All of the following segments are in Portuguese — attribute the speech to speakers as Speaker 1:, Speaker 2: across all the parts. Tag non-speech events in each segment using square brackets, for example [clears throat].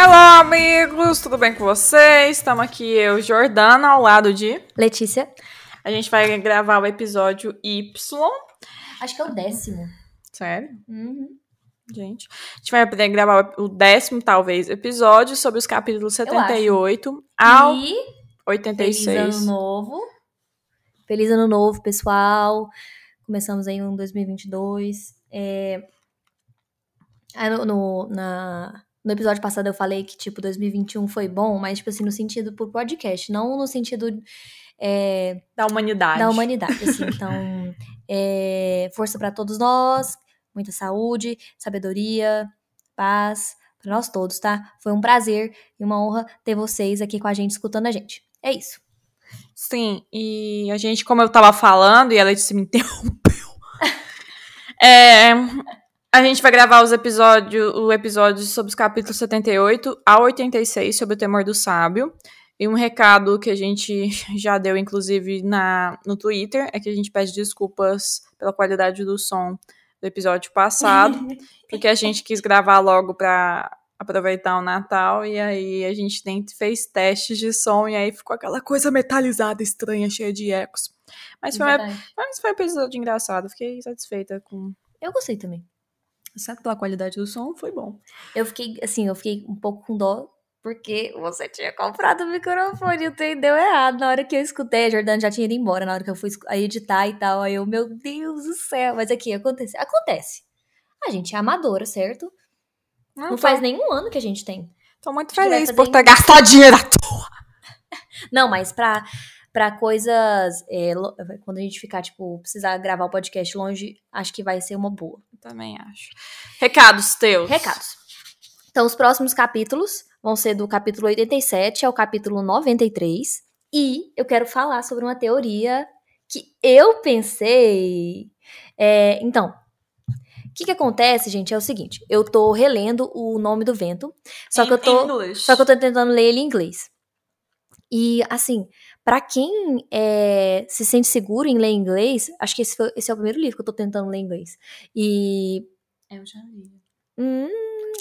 Speaker 1: Hello, amigos! Tudo bem com vocês? Estamos aqui eu, Jordana, ao lado de.
Speaker 2: Letícia.
Speaker 1: A gente vai gravar o episódio Y.
Speaker 2: Acho que é o décimo.
Speaker 1: Sério?
Speaker 2: Uhum.
Speaker 1: Gente. A gente vai poder gravar o décimo, talvez, episódio sobre os capítulos 78 ao
Speaker 2: E
Speaker 1: 86.
Speaker 2: feliz ano novo. Feliz ano novo, pessoal. Começamos aí um 2022. É... No, no, na... no episódio passado eu falei que, tipo, 2021 foi bom, mas, tipo assim, no sentido por podcast, não no sentido é,
Speaker 1: Da humanidade.
Speaker 2: da humanidade, assim. Então, é, força pra todos nós, muita saúde, sabedoria, paz pra nós todos, tá? Foi um prazer e uma honra ter vocês aqui com a gente, escutando a gente. É isso.
Speaker 1: Sim, e a gente, como eu tava falando, e a Letícia me [laughs] interrompeu. é, a gente vai gravar os episódios, o episódio sobre os capítulos 78 a 86 sobre o temor do sábio. E um recado que a gente [laughs] já deu, inclusive, na, no Twitter, é que a gente pede desculpas pela qualidade do som do episódio passado, [laughs] porque a gente quis gravar logo pra aproveitar o Natal, e aí a gente tem, fez testes de som, e aí ficou aquela coisa metalizada, estranha, cheia de ecos. Mas foi, uma- mas foi um episódio engraçado, fiquei satisfeita com...
Speaker 2: Eu gostei também.
Speaker 1: Exceto pela qualidade do som, foi bom.
Speaker 2: Eu fiquei, assim, eu fiquei um pouco com dó, porque você tinha comprado o microfone e o trem deu errado. Na hora que eu escutei, a Jordana já tinha ido embora, na hora que eu fui editar e tal. Aí eu, meu Deus do céu. Mas aqui, acontece. Acontece. A gente é amadora, certo? Não,
Speaker 1: tô,
Speaker 2: faz nenhum ano que a gente tem.
Speaker 1: tô muito feliz por ter gastado dinheiro à toa. [laughs]
Speaker 2: Não, mas pra, pra coisas. é, quando a gente ficar, tipo, precisar gravar o podcast longe, acho que vai ser uma boa.
Speaker 1: Também acho. Recados teus.
Speaker 2: Recados. Então, os próximos capítulos vão ser do capítulo 87 ao capítulo 93. E eu quero falar sobre uma teoria que eu pensei. É, então, o que, que acontece, gente, é o seguinte: eu tô relendo o nome do vento, só que eu tô.
Speaker 1: English.
Speaker 2: Só que eu tô tentando ler ele em inglês. E, assim, pra quem é, se sente seguro em ler inglês, acho que esse, foi- esse é o primeiro livro que eu tô tentando ler em inglês. E.
Speaker 1: Eu já li.
Speaker 2: Hum,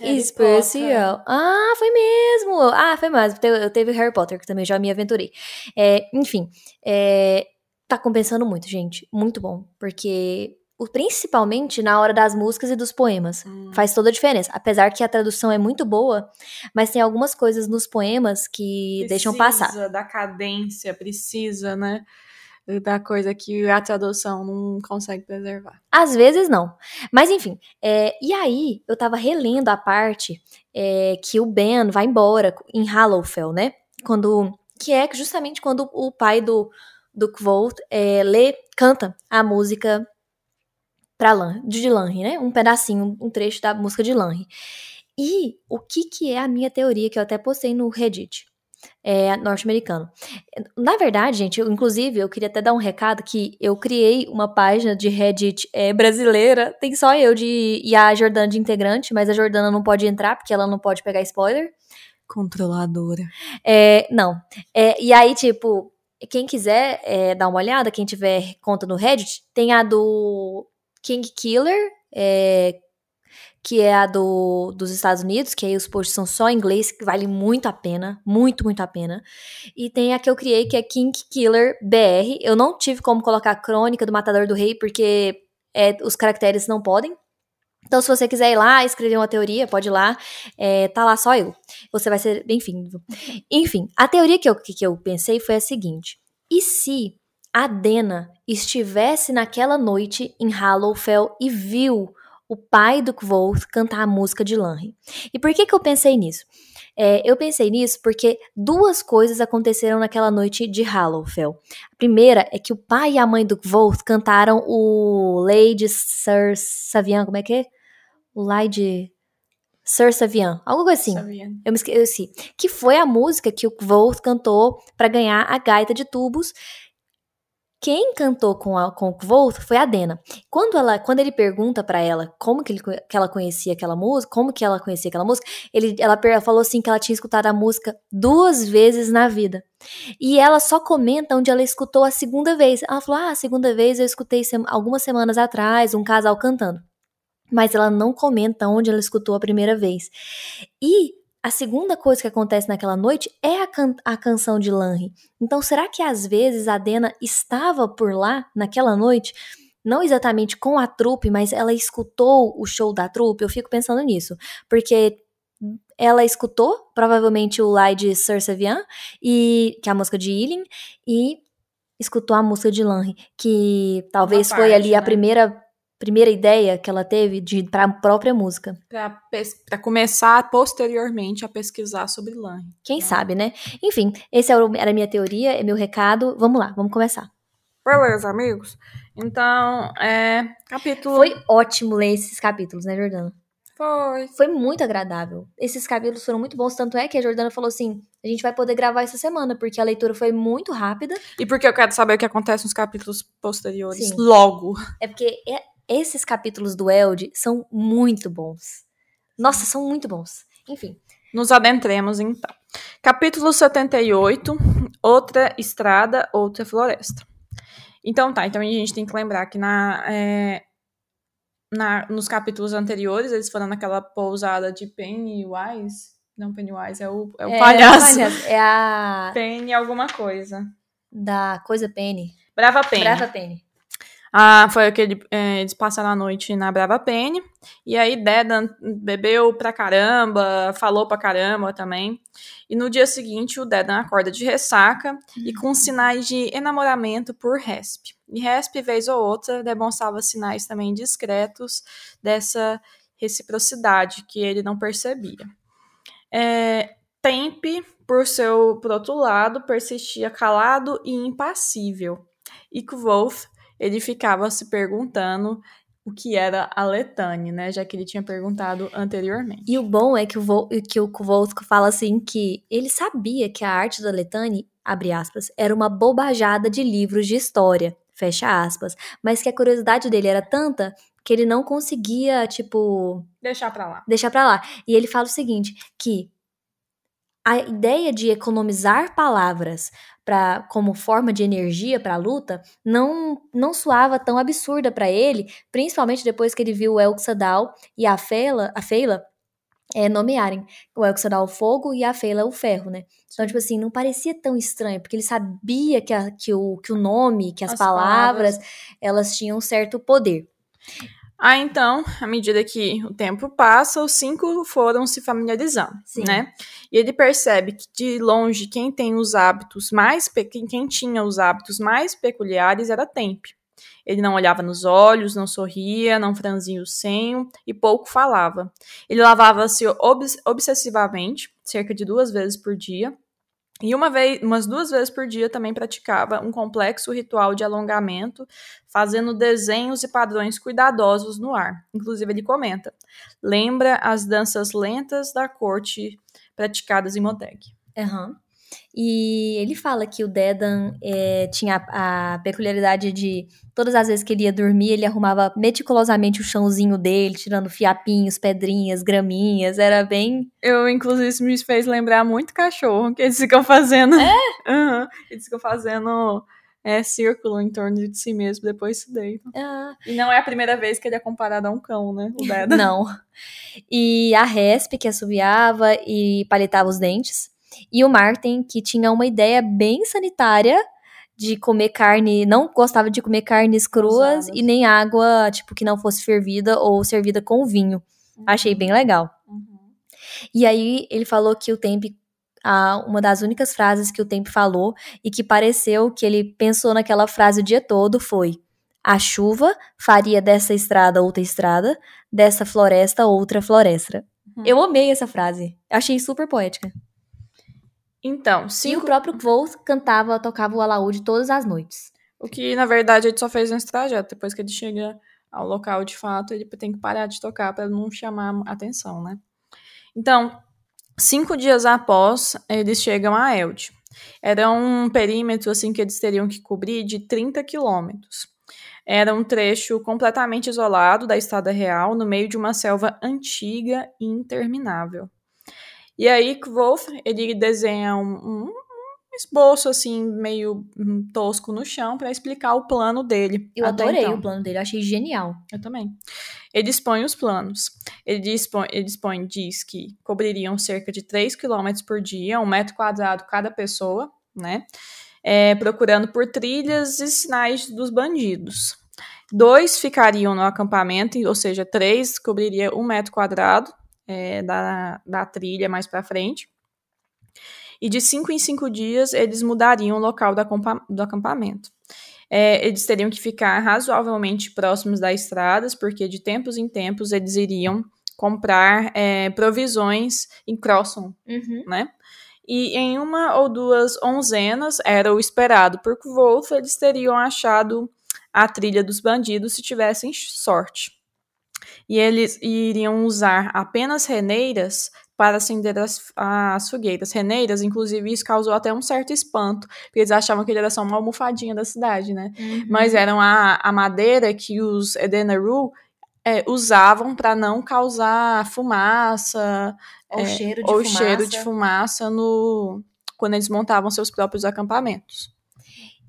Speaker 1: Harry
Speaker 2: especial. Ah, foi mesmo! Ah, foi mais. Eu teve Harry Potter, que também já me aventurei. É, enfim, é, tá compensando muito, gente. Muito bom. Porque, o- principalmente na hora das músicas e dos poemas.
Speaker 1: Hum.
Speaker 2: Faz toda a diferença. Apesar que a tradução é muito boa, mas tem algumas coisas nos poemas que deixam passar.
Speaker 1: Precisa da cadência, precisa, né? Da coisa que a tradução não consegue preservar.
Speaker 2: Às vezes não. Mas enfim. é, e aí, eu tava relendo a parte é, que o Ben vai embora em Hallowfell, né? Quando. Que é justamente quando o pai do, do Kvolt é, lê, canta a música pra Lan, de Lanry, né? Um pedacinho, um trecho da música de Lanry. E o que que é a minha teoria, que eu até postei no Reddit é, norte-americano. Na verdade, gente, eu, inclusive, eu queria até dar um recado que eu criei uma página de Reddit é, brasileira, tem só eu de e a Jordana de integrante, mas a Jordana não pode entrar porque ela não pode pegar spoiler.
Speaker 1: Controladora.
Speaker 2: É, não. É, e aí, tipo, quem quiser é, dar uma olhada, quem tiver conta no Reddit, tem a do King Killer, é, que é a do, dos Estados Unidos, que aí os posts são só em inglês, que vale muito a pena, muito, muito a pena. E tem a que eu criei, que é King Killer BR. Eu não tive como colocar a crônica do Matador do Rei, porque é, os caracteres não podem. Então, se você quiser ir lá escrever uma teoria, pode ir lá. É, tá lá só eu. Você vai ser bem-vindo. Enfim, a teoria que eu, que eu pensei foi a seguinte: e se a Dena estivesse naquela noite em Hallowfell e viu o pai do Kvolt cantar a música de Lanry? E por que, que eu pensei nisso? É, eu pensei nisso porque duas coisas aconteceram naquela noite de Hallowfell. A primeira é que o pai e a mãe do Kvolt cantaram o Lady Sir Savian, como é que é? O Lady Sir Savian, algo assim.
Speaker 1: Sabia?
Speaker 2: Eu me esqueci. Que foi a música que o Kvolt cantou pra ganhar a gaita de tubos. Quem cantou com, a, com o Kvolt foi a Dena. Quando, ela, quando ele pergunta para ela como que, ele, que ela conhecia aquela música, como que ela conhecia aquela música, ele, ela, falou assim que ela tinha escutado a música duas vezes na vida. E ela só comenta onde ela escutou a segunda vez. Ela falou: Ah, a segunda vez eu escutei sem, algumas semanas atrás um casal cantando. Mas ela não comenta onde ela escutou a primeira vez. E a segunda coisa que acontece naquela noite é a, can a canção de Lanry. Então, será que às vezes a Dena estava por lá naquela noite? Não exatamente com a trupe, mas ela escutou o show da trupe? Eu fico pensando nisso. Porque ela escutou, provavelmente, o Lie de Sir Sevian, e, que é a música de Ealing, e escutou a música de Lanry, que talvez foi ali né? a primeira primeira ideia que ela teve de para a própria música.
Speaker 1: Para começar posteriormente a pesquisar sobre Lang.
Speaker 2: Quem né? sabe, né? Enfim, esse era a minha teoria, é meu recado. Vamos lá, vamos começar.
Speaker 1: Beleza, amigos. Então, é. Capítulo.
Speaker 2: Foi ótimo ler esses capítulos, né, Jordana?
Speaker 1: Foi.
Speaker 2: Foi muito agradável. Esses capítulos foram muito bons, tanto é que a Jordana falou assim: a gente vai poder gravar essa semana, porque a leitura foi muito rápida.
Speaker 1: E porque eu quero saber o que acontece nos capítulos posteriores Sim. logo.
Speaker 2: É porque é, esses capítulos do Eld são muito bons. Nossa, são muito bons. Enfim.
Speaker 1: Nos adentremos então. Capítulo 78, outra estrada, outra floresta. Então tá, então a gente tem que lembrar que na, é, na, nos capítulos anteriores eles foram naquela pousada de Pennywise. Não, Pennywise é o, é o é, palhaço.
Speaker 2: É a.
Speaker 1: Penny alguma coisa.
Speaker 2: Da coisa Penny.
Speaker 1: Brava Penny.
Speaker 2: Brava Penny.
Speaker 1: Ah, foi aquele. É, eles passaram a noite na Brava Penny. E aí Dedan bebeu pra caramba, falou pra caramba também. E no dia seguinte, o Dedan acorda de ressaca uhum. e com sinais de enamoramento por Resp. E Resp, vez ou outra, demonstrava sinais também discretos dessa reciprocidade que ele não percebia. É, Tempe, por seu por outro lado, persistia calado e impassível. E Kvolf ele ficava se perguntando o que era a Letane, né? Já que ele tinha perguntado anteriormente.
Speaker 2: E o bom é que o, Vol que o Kowalski fala assim que ele sabia que a arte da Letane, abre aspas, era uma bobajada de livros de história, fecha aspas, mas que a curiosidade dele era tanta que ele não conseguia, tipo...
Speaker 1: Deixar pra lá.
Speaker 2: Deixar pra lá. E ele fala o seguinte, que a ideia de economizar palavras para como forma de energia para a luta não não soava tão absurda para ele, principalmente depois que ele viu o Elxadal e a Feila, a Feila é, nomearem o Elxadal o fogo e a Feila o ferro, né? Então, tipo assim, não parecia tão estranho, porque ele sabia que, a, que, o, que o nome, que as, as palavras, palavras, elas tinham um certo poder.
Speaker 1: Ah, então, à medida que o tempo passa, os cinco foram se familiarizando, Sim. né? E ele percebe que de longe quem tem os hábitos mais quem tinha os hábitos mais peculiares era Temp. Ele não olhava nos olhos, não sorria, não franzia o senho e pouco falava. Ele lavava-se obs obsessivamente, cerca de duas vezes por dia, e uma vez, umas duas vezes por dia também praticava um complexo ritual de alongamento, fazendo desenhos e padrões cuidadosos no ar. Inclusive, ele comenta: lembra as danças lentas da corte praticadas em Moteg.
Speaker 2: Uhum. E ele fala que o Dedan é, tinha a, a, peculiaridade de todas as vezes que ele ia dormir, ele arrumava meticulosamente o chãozinho dele, tirando fiapinhos, pedrinhas, graminhas. Era bem.
Speaker 1: Eu, inclusive, isso me fez lembrar muito cachorro, que eles ficam fazendo. É? [laughs] Uhum. Eles ficam fazendo é, círculo em torno de si mesmo, depois se deitam. Ah. E não é a primeira vez que ele é comparado a um cão, né? O Dedan.
Speaker 2: não. E a Resp, que assobiava e palitava os dentes. E o Martin, que tinha uma ideia bem sanitária de comer carne, não gostava de comer carnes cruas e nem água, tipo, que não fosse fervida ou servida com vinho. Uhum. Achei bem legal. Uhum. E aí ele falou que o Tempe uma das únicas frases que o Tempe falou e que pareceu que ele pensou naquela frase o dia todo foi: a chuva faria dessa estrada outra estrada, dessa floresta outra floresta. Uhum. Eu amei essa frase. Achei super poética.
Speaker 1: Então, cinco...
Speaker 2: E o próprio Volt cantava, tocava o alaúde todas as noites.
Speaker 1: O que, na verdade, ele só fez nesse trajeto. Depois que ele chega ao local, de fato, ele tem que parar de tocar para não chamar atenção, né? Então, cinco dias após, eles chegam a Eld. Era um perímetro assim que eles teriam que cobrir de 30 quilômetros. Era um trecho completamente isolado da estrada real, no meio de uma selva antiga e interminável. E aí, Wolf, ele desenha um, um esboço assim meio hum, tosco no chão para explicar o plano dele.
Speaker 2: Eu adorei então. o plano dele, achei genial.
Speaker 1: Eu também. Ele dispõe os planos. Ele dispõe, ele dispõe diz que cobririam cerca de 3 km por dia, um metro quadrado cada pessoa, né? É, procurando por trilhas e sinais dos bandidos. Dois ficariam no acampamento, ou seja, três cobriria um metro quadrado é, da, da trilha mais para frente e de cinco em cinco dias eles mudariam o local do, acampamento. É, eles teriam que ficar razoavelmente próximos das estradas, porque de tempos em tempos eles iriam comprar é, provisões em Crosson, uhum. né? E em uma ou duas onzenas, era o esperado por Wolf, eles teriam achado a trilha dos bandidos se tivessem sorte. E eles iriam usar apenas reneiras para acender as, as fogueiras. Reneiras, inclusive, isso causou até um certo espanto, porque eles achavam que ele era só uma almofadinha da cidade, né? Uhum. Mas eram a, a madeira que os Edenaru é, usavam para não causar fumaça
Speaker 2: ou,
Speaker 1: é,
Speaker 2: cheiro, de
Speaker 1: ou
Speaker 2: fumaça.
Speaker 1: cheiro de fumaça no quando eles montavam seus próprios acampamentos.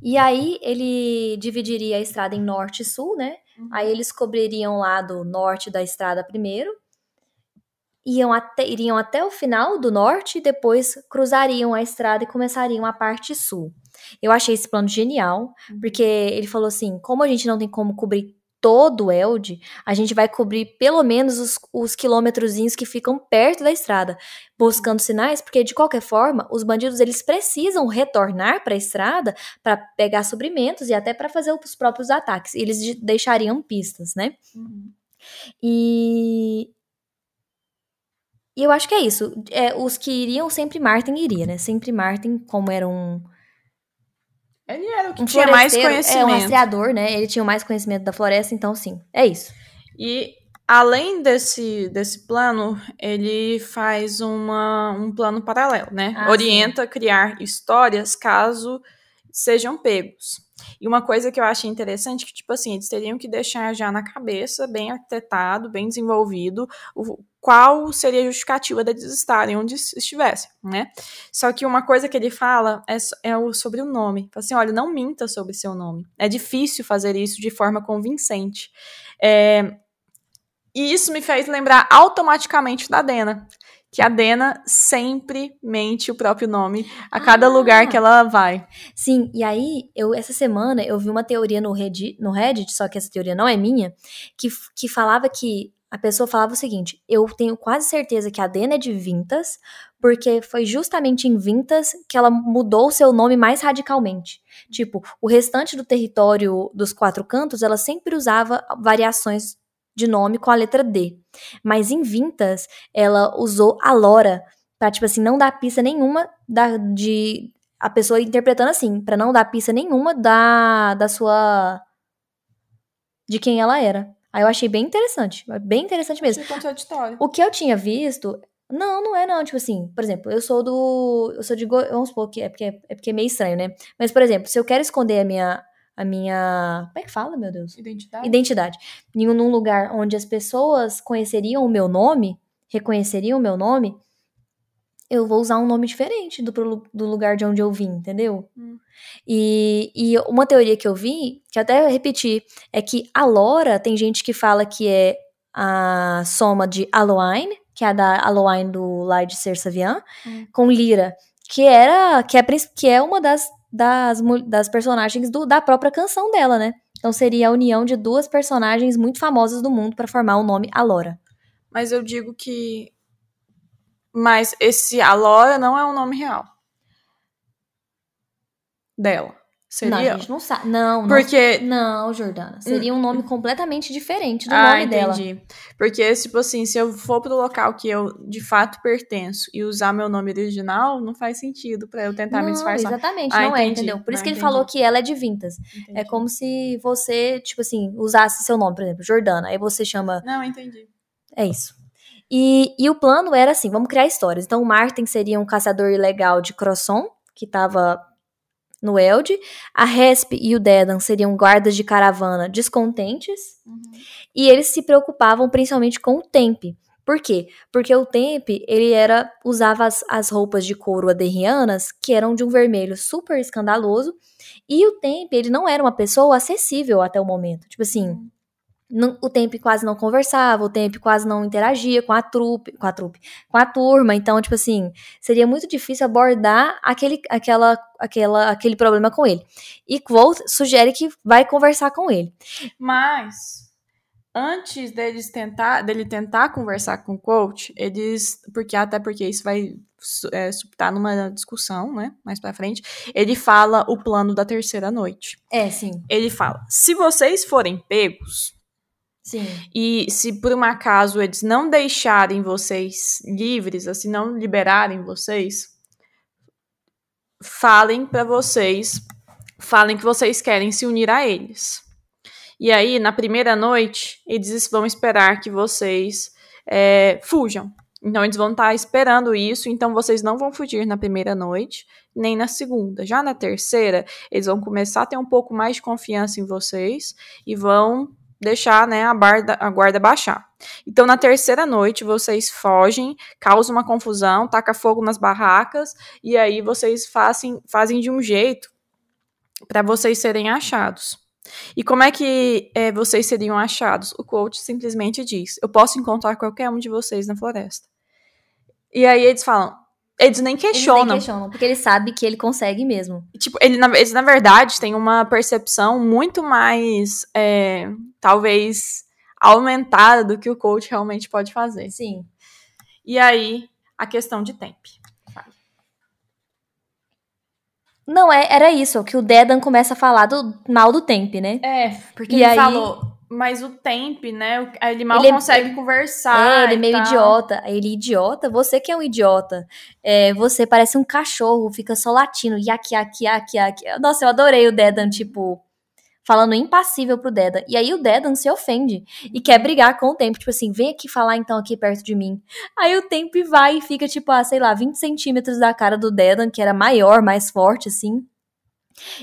Speaker 2: E aí ele dividiria a estrada em norte e sul, né? Uhum. Aí eles cobririam lá do norte da estrada primeiro iam até, iriam até o final do norte e depois cruzariam a estrada e começariam a parte sul. Eu achei esse plano genial, uhum. porque ele falou assim: como a gente não tem como cobrir todo o Elde, a gente vai cobrir pelo menos os, os quilômetrozinhos que ficam perto da estrada, buscando sinais, porque de qualquer forma, os bandidos eles precisam retornar para a estrada para pegar suprimentos e até para fazer os próprios ataques. Eles deixariam pistas, né? Uhum. E e eu acho que é isso. É, os que iriam, sempre Martin iria, né? Sempre Martin, como era um.
Speaker 1: Ele era o que um tinha mais conhecimento.
Speaker 2: É, um rastreador, né? Ele tinha mais conhecimento da floresta, então sim, é isso.
Speaker 1: E além desse, desse plano, ele faz uma, um plano paralelo, né? Ah, Orienta sim. a criar histórias caso sejam pegos. E uma coisa que eu achei interessante que, tipo assim, eles teriam que deixar já na cabeça, bem arquitetado, bem desenvolvido, o, qual seria a justificativa deles estarem onde estivessem, né? Só que uma coisa que ele fala é, é o, sobre o nome. Fala assim, olha, não minta sobre seu nome. É difícil fazer isso de forma convincente. É, e isso me fez lembrar automaticamente da Dena que a Dena sempre mente o próprio nome a cada ah. lugar que ela vai.
Speaker 2: Sim, e aí, eu essa semana eu vi uma teoria no Reddit, no Reddit, só que essa teoria não é minha, que, que falava que a pessoa falava o seguinte: eu tenho quase certeza que a Dena é de Vintas, porque foi justamente em Vintas que ela mudou seu nome mais radicalmente. Tipo, o restante do território dos quatro cantos, ela sempre usava variações de nome com a letra D. Mas em Vintas, ela usou a Lora pra, tipo assim, não dar pista nenhuma da, de. A pessoa interpretando assim, para não dar pista nenhuma da, da sua. de quem ela era. Aí eu achei bem interessante. Bem interessante mesmo. O que eu tinha visto. Não, não é não. Tipo assim, por exemplo, eu sou do. Eu sou de. Vamos supor que é porque, é porque é meio estranho, né? Mas, por exemplo, se eu quero esconder a minha, a minha. Como é que fala, meu Deus?
Speaker 1: Identidade.
Speaker 2: Identidade. Em um lugar onde as pessoas conheceriam o meu nome, reconheceriam o meu nome, eu vou usar um nome diferente do, do lugar de onde eu vim, entendeu? Hum. E, e uma teoria que eu vi, que até repeti, é que a Lora, tem gente que fala que é a soma de Aloine, que é a da Aloine do Lai de Sersavian, hum. com Lira, que era que é, que é uma das das, das personagens do, da própria canção dela, né? Então seria a união de duas personagens muito famosas do mundo para formar o nome Alora.
Speaker 1: Mas eu digo que. Mas esse Alora não é um nome real. Dela. Seria?
Speaker 2: Não, a gente não sabe. Não,
Speaker 1: porque
Speaker 2: não, Jordana. Seria um nome completamente diferente do ah, nome entendi. dela. entendi.
Speaker 1: Porque tipo assim, se eu for pro local que eu de fato pertenço e usar meu nome original, não faz sentido para eu tentar
Speaker 2: não,
Speaker 1: me disfarçar.
Speaker 2: Exatamente, ah, não é, entendi. é, entendeu? Por isso que ele falou que ela é de Vintas. É como se você, tipo assim, usasse seu nome, por exemplo, Jordana, aí você chama
Speaker 1: Não, entendi.
Speaker 2: É isso. E, e o plano era assim, vamos criar histórias. Então o Martin seria um caçador ilegal de Crosson, que tava no Eld. A Resp e o Dedan seriam guardas de caravana descontentes.
Speaker 1: Uhum.
Speaker 2: E eles se preocupavam principalmente com o Temp. Por quê? Porque o Temp, ele era usava as, as roupas de couro aderrianas, que eram de um vermelho super escandaloso, e o Temp, ele não era uma pessoa acessível até o momento. Tipo assim, não- o Temp quase não conversava, o Temp quase não interagia com a trupe, com a trupe, com a turma, então, tipo assim, seria muito difícil abordar aquele, aquela, aquela, aquele problema com ele. E Quoth sugere que vai conversar com ele.
Speaker 1: Mas antes deles tentar, dele tentar conversar com o coach, eles, porque até porque isso vai é, numa discussão, né, mais pra frente, ele fala o plano da terceira noite.
Speaker 2: É, sim.
Speaker 1: Ele fala: se vocês forem pegos
Speaker 2: Sim.
Speaker 1: e se por um acaso eles não deixarem vocês livres, assim, não liberarem vocês, falem pra vocês, falem que vocês querem se unir a eles. E aí, na primeira noite, eles vão esperar que vocês é, fujam. Então, eles vão estar esperando isso, então vocês não vão fugir na primeira noite, nem na segunda. Já na terceira, eles vão começar a ter um pouco mais de confiança em vocês e vão deixar né, a, barda, a guarda baixar. Então, na terceira noite, vocês fogem, causam uma confusão, taca fogo nas barracas, e aí vocês fazem, fazem de um jeito para vocês serem achados. E como é que é, vocês seriam achados? O coach simplesmente diz: Eu posso encontrar qualquer um de vocês na floresta. E aí eles falam. Eles nem questionam.
Speaker 2: Eles nem questionam, porque ele sabe que ele consegue mesmo.
Speaker 1: Tipo, ele, na- eles, na verdade, têm uma percepção muito mais, é, talvez, aumentada do que o coach realmente pode fazer.
Speaker 2: Sim.
Speaker 1: E aí, a questão de tempo.
Speaker 2: Não, é, era isso, que o Dedan começa a falar do mal do Temp, né?
Speaker 1: É, porque
Speaker 2: E
Speaker 1: ele
Speaker 2: aí-
Speaker 1: falou, mas o tempo, né? Ele mal
Speaker 2: Ele é-
Speaker 1: consegue conversar.
Speaker 2: é, ele é meio
Speaker 1: tal.
Speaker 2: idiota. Ele, idiota? Você que é um idiota. É, você parece um cachorro, fica só latindo. Yak, yak, yak, yak. Nossa, eu adorei o Dedan, tipo, falando impassível pro Dedan. E aí o Dedan se ofende e quer brigar com o Temp. Tipo assim, vem aqui falar então aqui perto de mim. Aí o Temp vai e fica, tipo, a, sei lá, 20 centímetros da cara do Dedan, que era maior, mais forte, assim.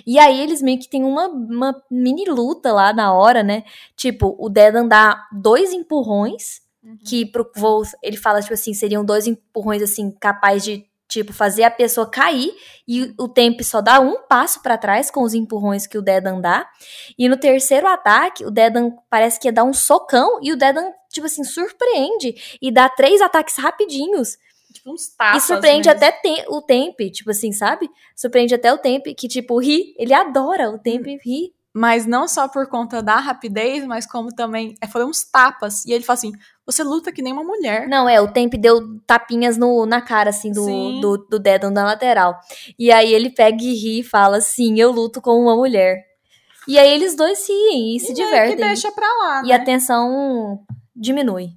Speaker 2: E aí eles meio que tem uma, uma mini luta lá na hora, né? Tipo, o Dedan dá dois empurrões,
Speaker 1: Uhum.
Speaker 2: que pro Wolf, ele fala, tipo assim, seriam dois empurrões, assim, capaz de, tipo, fazer a pessoa cair, e o Temp só dá um passo pra trás com os empurrões que o Dedan dá. E no terceiro ataque, o Dedan parece que ia dar um socão, e o Dedan, tipo assim, surpreende e dá três ataques rapidinhos.
Speaker 1: Tipo uns tapas.
Speaker 2: E surpreende
Speaker 1: mesmo.
Speaker 2: até te- o Temp, tipo assim, sabe? Surpreende até o Temp, que, tipo, ri. Ele adora o Temp ri.
Speaker 1: Mas não só por conta da rapidez, mas como também é, foram uns tapas. E ele fala assim: você luta que nem uma mulher.
Speaker 2: Não, é, o Temp deu tapinhas no, na cara, assim, do,
Speaker 1: Sim.
Speaker 2: do, do Dedan na lateral. E aí ele pega e ri e fala, sim, eu luto como uma mulher. E aí eles dois riem e se
Speaker 1: E meio
Speaker 2: divertem.
Speaker 1: que deixa pra lá,
Speaker 2: E
Speaker 1: né?
Speaker 2: a tensão diminui.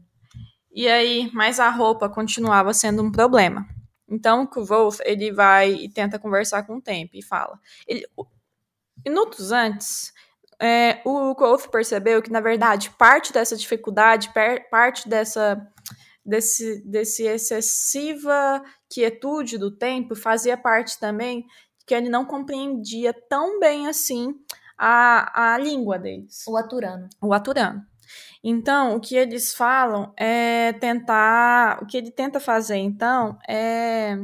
Speaker 1: E aí, mas a roupa continuava sendo um problema. Então, o Wolf, ele vai e tenta conversar com o Temp e fala. Ele, minutos antes, é, o Wolf percebeu que, na verdade, parte dessa dificuldade, parte dessa desse, desse excessiva quietude do tempo fazia parte também que ele não compreendia tão bem assim a, a língua deles
Speaker 2: O Aturano.
Speaker 1: o aturano. Então, o que eles falam é tentar. O que ele tenta fazer, então, é,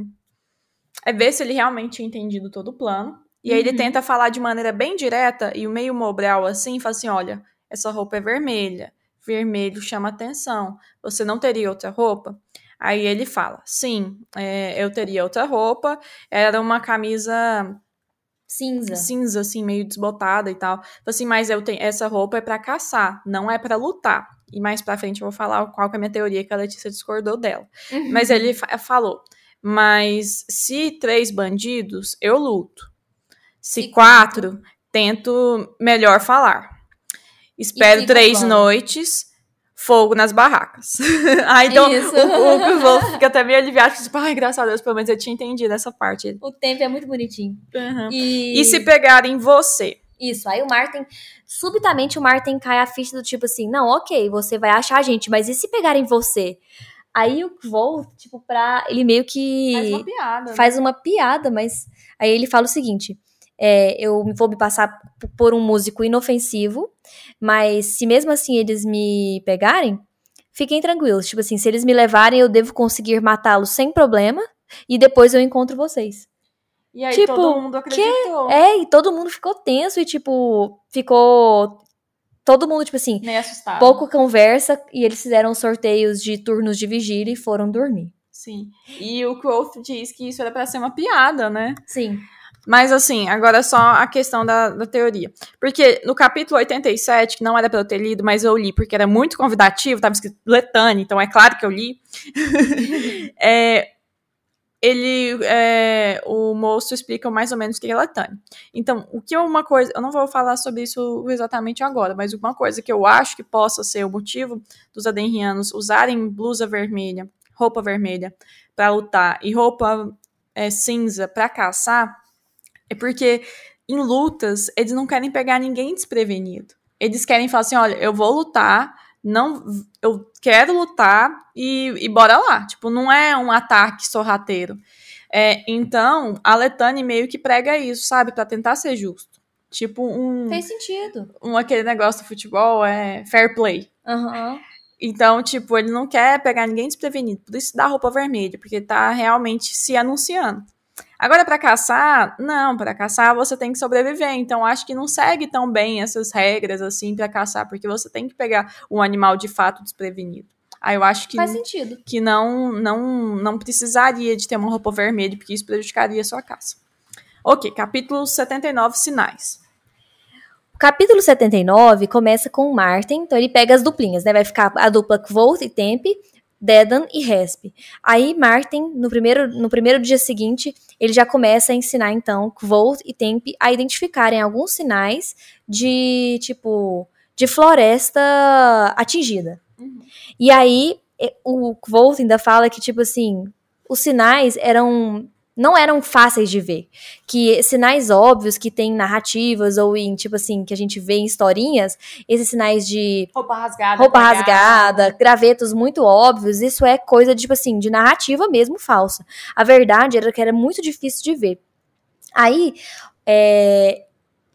Speaker 1: é ver se ele realmente tinha entendido todo o plano. E aí ele
Speaker 2: Uhum.
Speaker 1: tenta falar de maneira bem direta e o meio mobral assim, fala assim: olha, essa roupa é vermelha. Vermelho chama atenção. Você não teria outra roupa? Aí ele fala: sim, é, eu teria outra roupa. Era uma camisa
Speaker 2: Cinza.
Speaker 1: cinza, assim, meio desbotada e tal. Falei Assim, mas eu tenho essa roupa é pra caçar, não é pra lutar. E mais pra frente eu vou falar qual que é a minha teoria que a Letícia discordou dela. Mas ele fa- falou: mas se três bandidos, eu luto. Se
Speaker 2: E
Speaker 1: quatro, tento melhor falar. Espero três noites, fogo nas barracas. [laughs] ah, então
Speaker 2: Isso.
Speaker 1: o, o, o Wolf fica até meio aliviado, tipo, ai, graças a Deus, pelo menos eu tinha entendido essa parte.
Speaker 2: O tempo é muito bonitinho.
Speaker 1: Uhum.
Speaker 2: E...
Speaker 1: E se pegarem você?
Speaker 2: Isso, aí o Martin, subitamente o Martin cai a ficha do tipo assim, não, ok, você vai achar a gente, mas e se pegarem você? Aí o Kvolt, tipo, pra. Ele meio que.
Speaker 1: Faz uma piada. né?
Speaker 2: faz uma piada, mas aí ele fala o seguinte: é, eu vou me passar por um músico inofensivo, mas se mesmo assim eles me pegarem, fiquem tranquilos. Tipo assim, se eles me levarem, eu devo conseguir matá-los sem problema e depois eu encontro vocês.
Speaker 1: E aí
Speaker 2: Tipo,
Speaker 1: todo mundo acreditou.
Speaker 2: É, e todo mundo ficou tenso e, tipo, ficou. Todo mundo, tipo assim,
Speaker 1: Meio assustado.
Speaker 2: pouco conversa e eles fizeram sorteios de turnos de vigília e foram dormir.
Speaker 1: Sim. E o Quoth diz que isso era pra ser uma piada, né?
Speaker 2: Sim.
Speaker 1: Mas assim, agora só a questão da, da teoria. Porque no capítulo 87, que não era pra eu ter lido, mas eu li porque era muito convidativo, tava escrito Letane, então é claro que eu li. [laughs] é, ele, é, o moço explica mais ou menos o que é Letane. Então, o que é uma coisa, eu não vou falar sobre isso exatamente agora, mas uma coisa que eu acho que possa ser o motivo dos adenrianos usarem blusa vermelha, roupa vermelha pra lutar e roupa é, cinza pra caçar é porque em lutas eles não querem pegar ninguém desprevenido. Eles querem falar assim, olha, eu vou lutar, não, eu quero lutar e, e bora lá. Tipo, não é um ataque sorrateiro. É, então, a Letane meio que prega isso, sabe, Pra tentar ser justo. Tipo um,
Speaker 2: Fez sentido.
Speaker 1: um aquele negócio do futebol é fair play.
Speaker 2: Aham.
Speaker 1: Então, tipo, ele não quer pegar ninguém desprevenido. Por isso dá roupa vermelha, porque tá realmente se anunciando. Agora, pra caçar, não, pra caçar você tem que sobreviver. Então, acho que não segue tão bem essas regras assim pra caçar, porque você tem que pegar um animal de fato desprevenido. Aí eu acho que,
Speaker 2: Faz sentido.
Speaker 1: que não, não, não precisaria de ter uma roupa vermelha, porque isso prejudicaria a sua caça. Ok, capítulo 79, sinais.
Speaker 2: O capítulo 79 começa com o Martin, então ele pega as duplinhas, né? Vai ficar a dupla Kvolt e Tempe, Dedan e Resp. Aí Martin, no primeiro, no primeiro dia seguinte, ele já começa a ensinar, então, Kvolt e Tempe a identificarem alguns sinais de, tipo, de floresta atingida.
Speaker 1: Uhum.
Speaker 2: E aí, e- o Kvolt ainda fala que, tipo assim, os sinais eram não eram fáceis de ver. Que sinais óbvios que tem em narrativas ou em, tipo assim, que a gente vê em historinhas, esses sinais de
Speaker 1: Roupa rasgada.
Speaker 2: roupa rasgada, gravetos muito óbvios, isso é coisa, tipo assim, de narrativa mesmo falsa. A verdade era que era muito difícil de ver. Aí, é,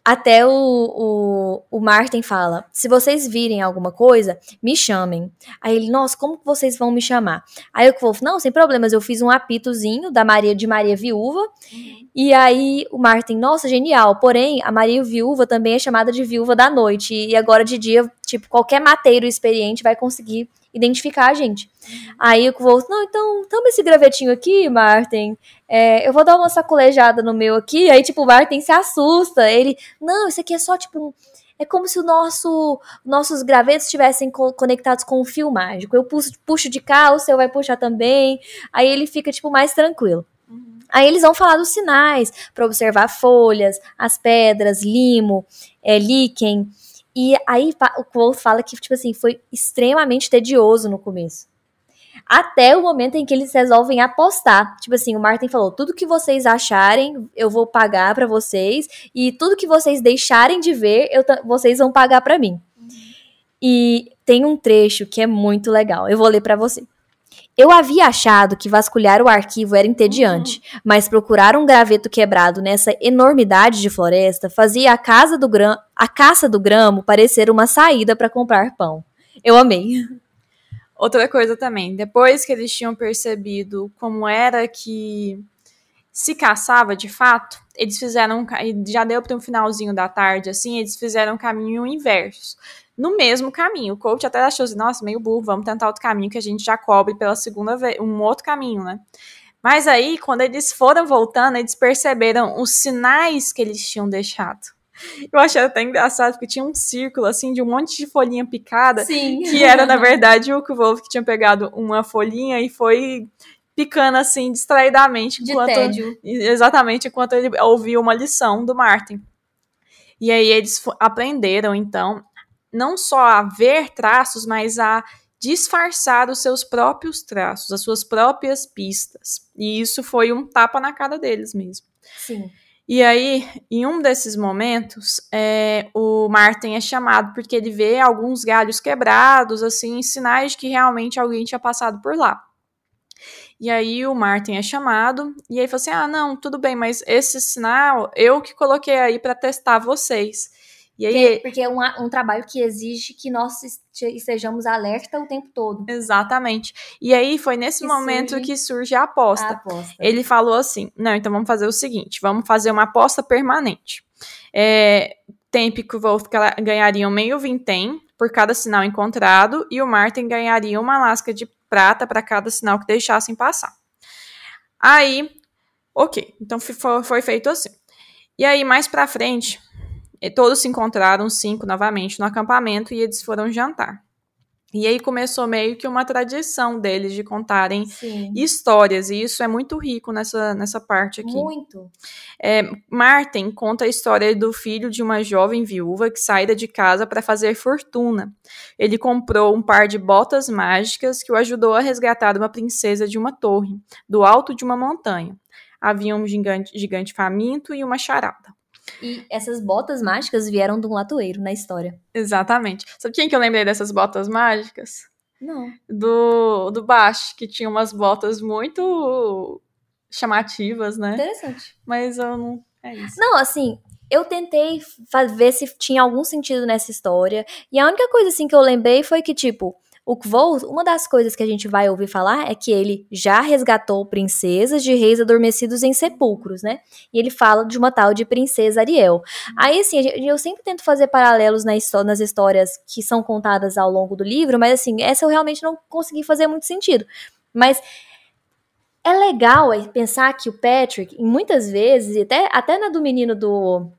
Speaker 2: até o, o, o Martin fala: se vocês virem alguma coisa, me chamem. Aí ele, nossa, como que vocês vão me chamar? Aí eu falou: não, sem problemas, eu fiz um apitozinho da Maria de Maria Viúva. E aí o Martin, nossa, genial. Porém, a Maria Viúva também é chamada de Viúva da Noite. E agora de dia, tipo, qualquer mateiro experiente vai conseguir identificar a gente. Aí o Kvolt, não, então, toma esse gravetinho aqui, Martin. É, eu vou dar uma sacolejada no meu aqui. Aí, tipo, o Martin se assusta. Ele, não, isso aqui é só, tipo, um- é como se o nosso, nossos gravetos estivessem co- conectados com um fio mágico. Eu puxo, puxo de cá, o seu vai puxar também. Aí ele fica, tipo, mais tranquilo. Aí eles vão falar dos sinais para observar folhas, as pedras, limo, é, líquen. E aí o Quoth fala que, tipo assim, foi extremamente tedioso no começo. Até o momento em que eles resolvem apostar. Tipo assim, o Martin falou: tudo que vocês acharem, eu vou pagar pra vocês. E tudo que vocês deixarem de ver, eu vocês vão pagar pra mim. E tem um trecho que é muito legal. Eu vou ler pra você. Eu havia achado que vasculhar o arquivo era entediante, mas procurar um graveto quebrado nessa enormidade de floresta fazia a, casa do gram... a caça do gramo parecer uma saída para comprar pão. Eu amei. [laughs]
Speaker 1: Outra coisa também, depois que eles tinham percebido como era que se caçava de fato, eles fizeram, já deu para um finalzinho da tarde, assim, eles fizeram um caminho inverso. No mesmo caminho, o coach até achou assim, nossa, meio burro, vamos tentar outro caminho que a gente já cobre pela segunda vez, um outro caminho, né? Mas aí, quando eles foram voltando, eles perceberam os sinais que eles tinham deixado. [laughs] Eu achei até engraçado, porque tinha um círculo, assim, de um monte de folhinha picada,
Speaker 2: Sim.
Speaker 1: que era, na verdade, o Wolf que tinha pegado uma folhinha e foi picando assim distraidamente
Speaker 2: de
Speaker 1: enquanto
Speaker 2: tédio.
Speaker 1: exatamente enquanto ele ouvia uma lição do Martin. E aí eles aprenderam então não só a ver traços, mas a disfarçar os seus próprios traços, as suas próprias pistas. E isso foi um tapa na cara deles mesmo.
Speaker 2: Sim.
Speaker 1: E aí, em um desses momentos, é, o Martin é chamado porque ele vê alguns galhos quebrados, assim, sinais de que realmente alguém tinha passado por lá. E aí o Martin é chamado e aí fala assim: "Ah, não, tudo bem, mas esse sinal eu que coloquei aí para testar vocês". E aí
Speaker 2: Porque, porque é um, um trabalho que exige que nós este- estejamos alerta o tempo todo.
Speaker 1: exatamente. E aí foi nesse
Speaker 2: Que
Speaker 1: momento
Speaker 2: surge-
Speaker 1: que surge a aposta.
Speaker 2: A aposta.
Speaker 1: Ele falou assim: não, então vamos fazer o seguinte: vamos fazer uma aposta permanente. É, Temp e o Wolf ga- ganhariam meio vintém por cada sinal encontrado, e o Martin ganharia uma lasca de prata para cada sinal que deixassem passar. Aí, ok, então foi feito assim. E aí, mais pra frente, todos se encontraram, cinco, novamente, no acampamento, e eles foram jantar. E aí começou meio que uma tradição deles de contarem
Speaker 2: Sim.
Speaker 1: histórias, e isso é muito rico nessa, nessa parte aqui.
Speaker 2: Muito.
Speaker 1: É, Martin conta a história do filho de uma jovem viúva que saíra de casa para fazer fortuna. Ele comprou um par de botas mágicas que o ajudou a resgatar uma princesa de uma torre, do alto de uma montanha. Havia um gigante, gigante faminto e uma charada.
Speaker 2: E essas botas mágicas vieram de um latoeiro na história.
Speaker 1: Exatamente. Sabe quem que eu lembrei dessas botas mágicas?
Speaker 2: Não.
Speaker 1: Do, do Bash, que tinha umas botas muito chamativas, né?
Speaker 2: Interessante.
Speaker 1: Mas eu não. É isso.
Speaker 2: Não, assim, eu tentei ver se tinha algum sentido nessa história. E a única coisa, assim, que eu lembrei foi que, tipo, o Kvold, uma das coisas que a gente vai ouvir falar é que ele já resgatou princesas de reis adormecidos em sepulcros, né? E ele fala de uma tal de princesa Ariel. Aí, assim, eu sempre tento fazer paralelos nas histórias que são contadas ao longo do livro, mas, assim, essa eu realmente não consegui fazer muito sentido. Mas é legal é, pensar que o Patrick, muitas vezes, até, até na do menino do,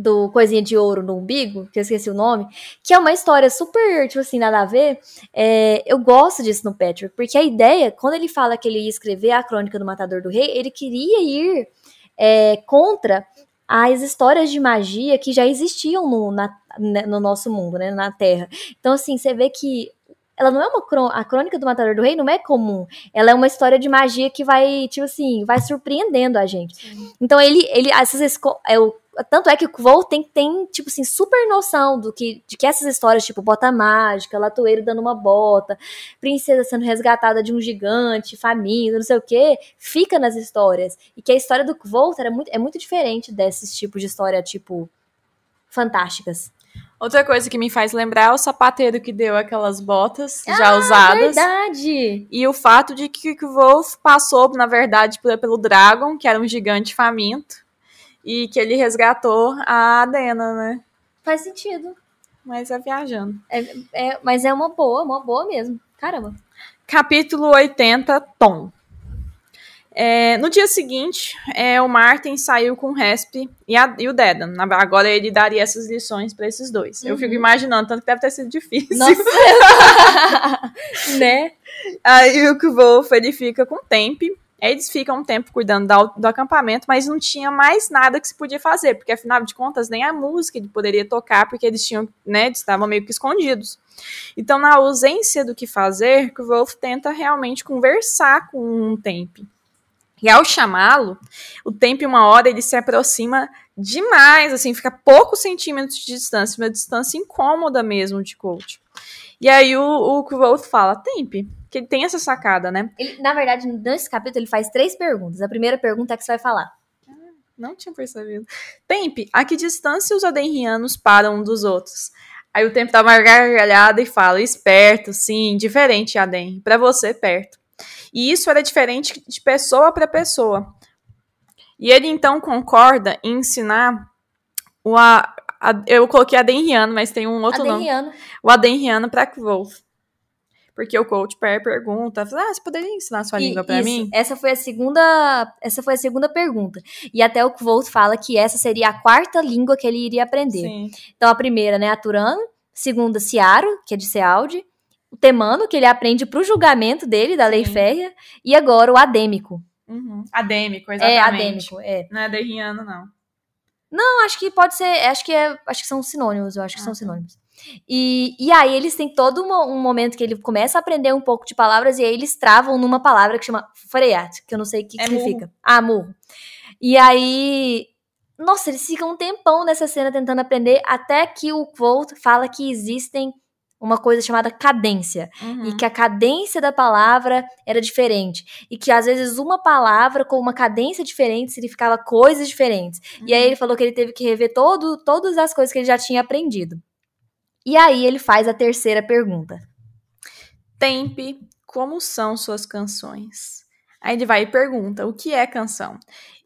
Speaker 2: do Coisinha de Ouro no Umbigo, que eu esqueci o nome, que é uma história super, tipo assim, nada a ver, é, eu gosto disso no Patrick, porque a ideia, quando ele fala que ele ia escrever a Crônica do Matador do Rei, ele queria ir é, contra as histórias de magia que já existiam no, na- né, no nosso mundo, né, na Terra. Então, assim, você vê que ela não é uma a crônica do Matador do Rei não é comum. Ela é uma história de magia que vai, tipo assim, vai surpreendendo a gente. Então ele, ele essas é o tanto é que o Kvol tem, tem, tipo assim, super noção do que, de que essas histórias, tipo, bota mágica, latoeiro dando uma bota, princesa sendo resgatada de um gigante, faminto, não sei o quê, fica nas histórias. E que a história do Kvol era muito, é muito diferente desses tipos de história, tipo, fantásticas.
Speaker 1: Outra coisa que me faz lembrar é o sapateiro que deu aquelas botas já usadas.
Speaker 2: Verdade!
Speaker 1: E o fato de que o Wolf passou, na verdade, pelo Dragon, que era um gigante faminto, e que ele resgatou a Adena, né?
Speaker 2: Faz sentido.
Speaker 1: Mas é viajando.
Speaker 2: É, mas é uma boa, uma boa mesmo. Caramba.
Speaker 1: Capítulo 80, Tom. É, no dia seguinte, é, o Martin saiu com o Resp e, a- e o Dedan. Agora ele daria essas lições para esses dois. Eu fico
Speaker 2: Uhum.
Speaker 1: imaginando, tanto que deve ter sido difícil.
Speaker 2: Nossa! [laughs] [laughs] né?
Speaker 1: Aí o Kvolf, ele fica com o Temp. Eles ficam um tempo cuidando da- do acampamento, mas não tinha mais nada que se podia fazer, porque afinal de contas nem a música ele poderia tocar, porque eles tinham, né, estavam meio que escondidos. Então, na ausência do que fazer, Kvolf tenta realmente conversar com o Temp. E ao chamá-lo, o Temp, uma hora, ele se aproxima demais, assim, fica poucos centímetros de distância, uma distância incômoda mesmo de coach. E aí o, o Kvolf fala, Temp, que ele tem essa sacada, né?
Speaker 2: Ele, na verdade, nesse capítulo, ele faz três perguntas. A primeira pergunta é que você vai falar.
Speaker 1: Não tinha percebido. Temp, a que distância os adenrianos param um dos outros? Aí o Temp dá uma gargalhada e fala, esperto, sim, diferente, Aden, pra você, perto. E isso era diferente de pessoa para pessoa. E ele então concorda em ensinar o a- eu coloquei Adenriano, mas tem um outro nome.
Speaker 2: Adenriano.
Speaker 1: O Adenriano para Kvolf. Porque o coach per pergunta, ah, você poderia ensinar sua
Speaker 2: E-
Speaker 1: língua para mim?
Speaker 2: Essa foi a segunda, essa foi a segunda pergunta. E até o Kvolt fala que essa seria a quarta língua que ele iria aprender.
Speaker 1: Sim.
Speaker 2: Então a primeira, né, a Turano, segunda Ciaro, que é de Sealdi, o Temano, que ele aprende pro julgamento dele da lei
Speaker 1: Sim.
Speaker 2: férrea, e agora o Adêmico.
Speaker 1: Uhum. Adêmico, exatamente.
Speaker 2: É Adêmico, é.
Speaker 1: Não é Adenriano, não.
Speaker 2: Não, acho que pode ser, acho que é, acho que são sinônimos, eu acho que
Speaker 1: Ah,
Speaker 2: são
Speaker 1: tá.
Speaker 2: sinônimos. E, e aí eles têm todo uma- um momento que ele começa a aprender um pouco de palavras e aí eles travam numa palavra que chama freat, que eu não sei o que, que
Speaker 1: É
Speaker 2: significa. Ah, murro. E aí, nossa, eles ficam um tempão nessa cena tentando aprender até que o Volt fala que existem uma coisa chamada cadência.
Speaker 1: Uhum.
Speaker 2: E que a cadência da palavra era diferente. E que às vezes uma palavra com uma cadência diferente significava coisas diferentes. E aí ele falou que ele teve que rever todo, todas as coisas que ele já tinha aprendido. E aí ele faz a terceira pergunta.
Speaker 1: Tempe, como são suas canções? Aí ele vai e pergunta, o que é canção?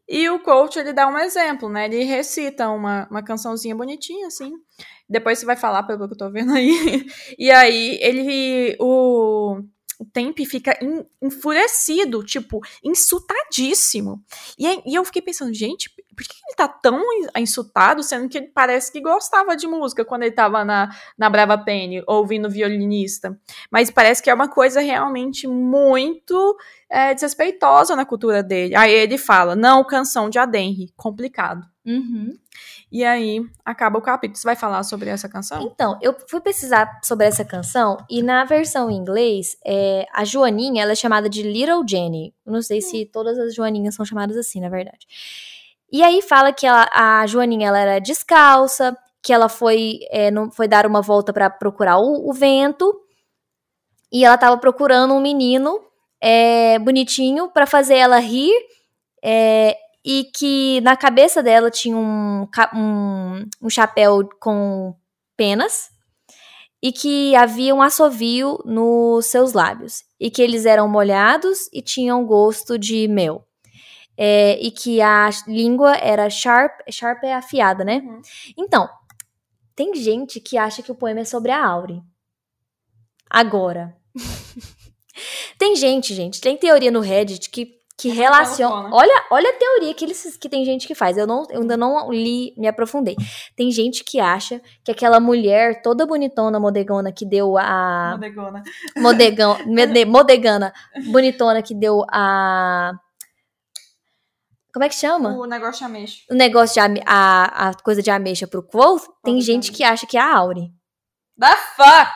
Speaker 1: E o coach, ele dá um exemplo, né? Ele recita uma, uma cançãozinha bonitinha, assim. Depois você vai falar pelo que eu tô vendo aí. [laughs] E aí, ele... O, o Tempe fica enfurecido, tipo, insultadíssimo. E, e eu fiquei pensando, gente, por que ele tá tão in- insultado, sendo que ele parece que gostava de música quando ele tava na, na Brava Penny, ouvindo violinista. Mas parece que é uma coisa realmente muito é, desrespeitosa na cultura dele. Aí ele fala, não, canção de Adenri, complicado.
Speaker 2: Uhum.
Speaker 1: E aí acaba o capítulo. Você vai falar sobre essa canção?
Speaker 2: Então, eu fui pesquisar sobre essa canção e na versão em inglês, é, a Joaninha ela é chamada de Little Jenny. Eu não sei se todas as Joaninhas são chamadas assim, na verdade. E aí fala que ela- a Joaninha ela era descalça, que ela foi, é, não, foi dar uma volta para procurar o, o vento e ela tava procurando um menino é, bonitinho para fazer ela rir é, e que na cabeça dela tinha um, um, um chapéu com penas e que havia um assovio nos seus lábios e que eles eram molhados e tinham gosto de mel. É, e que a língua era sharp, sharp é afiada, né?
Speaker 1: Uhum.
Speaker 2: Então, tem gente que acha que o poema é sobre a Auri. Agora. [laughs] tem gente, gente, tem teoria no Reddit que, que relaciona.
Speaker 1: colocou, né?
Speaker 2: Olha, olha a teoria que, eles, que tem gente que faz. Eu, não, eu ainda não li, me aprofundei. Tem gente que acha que aquela mulher toda bonitona, modegona, que deu a.
Speaker 1: Modegona.
Speaker 2: Modegão, [laughs] mede- modegana, bonitona, que deu a. Como é que chama?
Speaker 1: O negócio de ameixa.
Speaker 2: o negócio de ame- a, a coisa de ameixa pro Quoth, tem gente que acha que é a Auri.
Speaker 1: The fuck?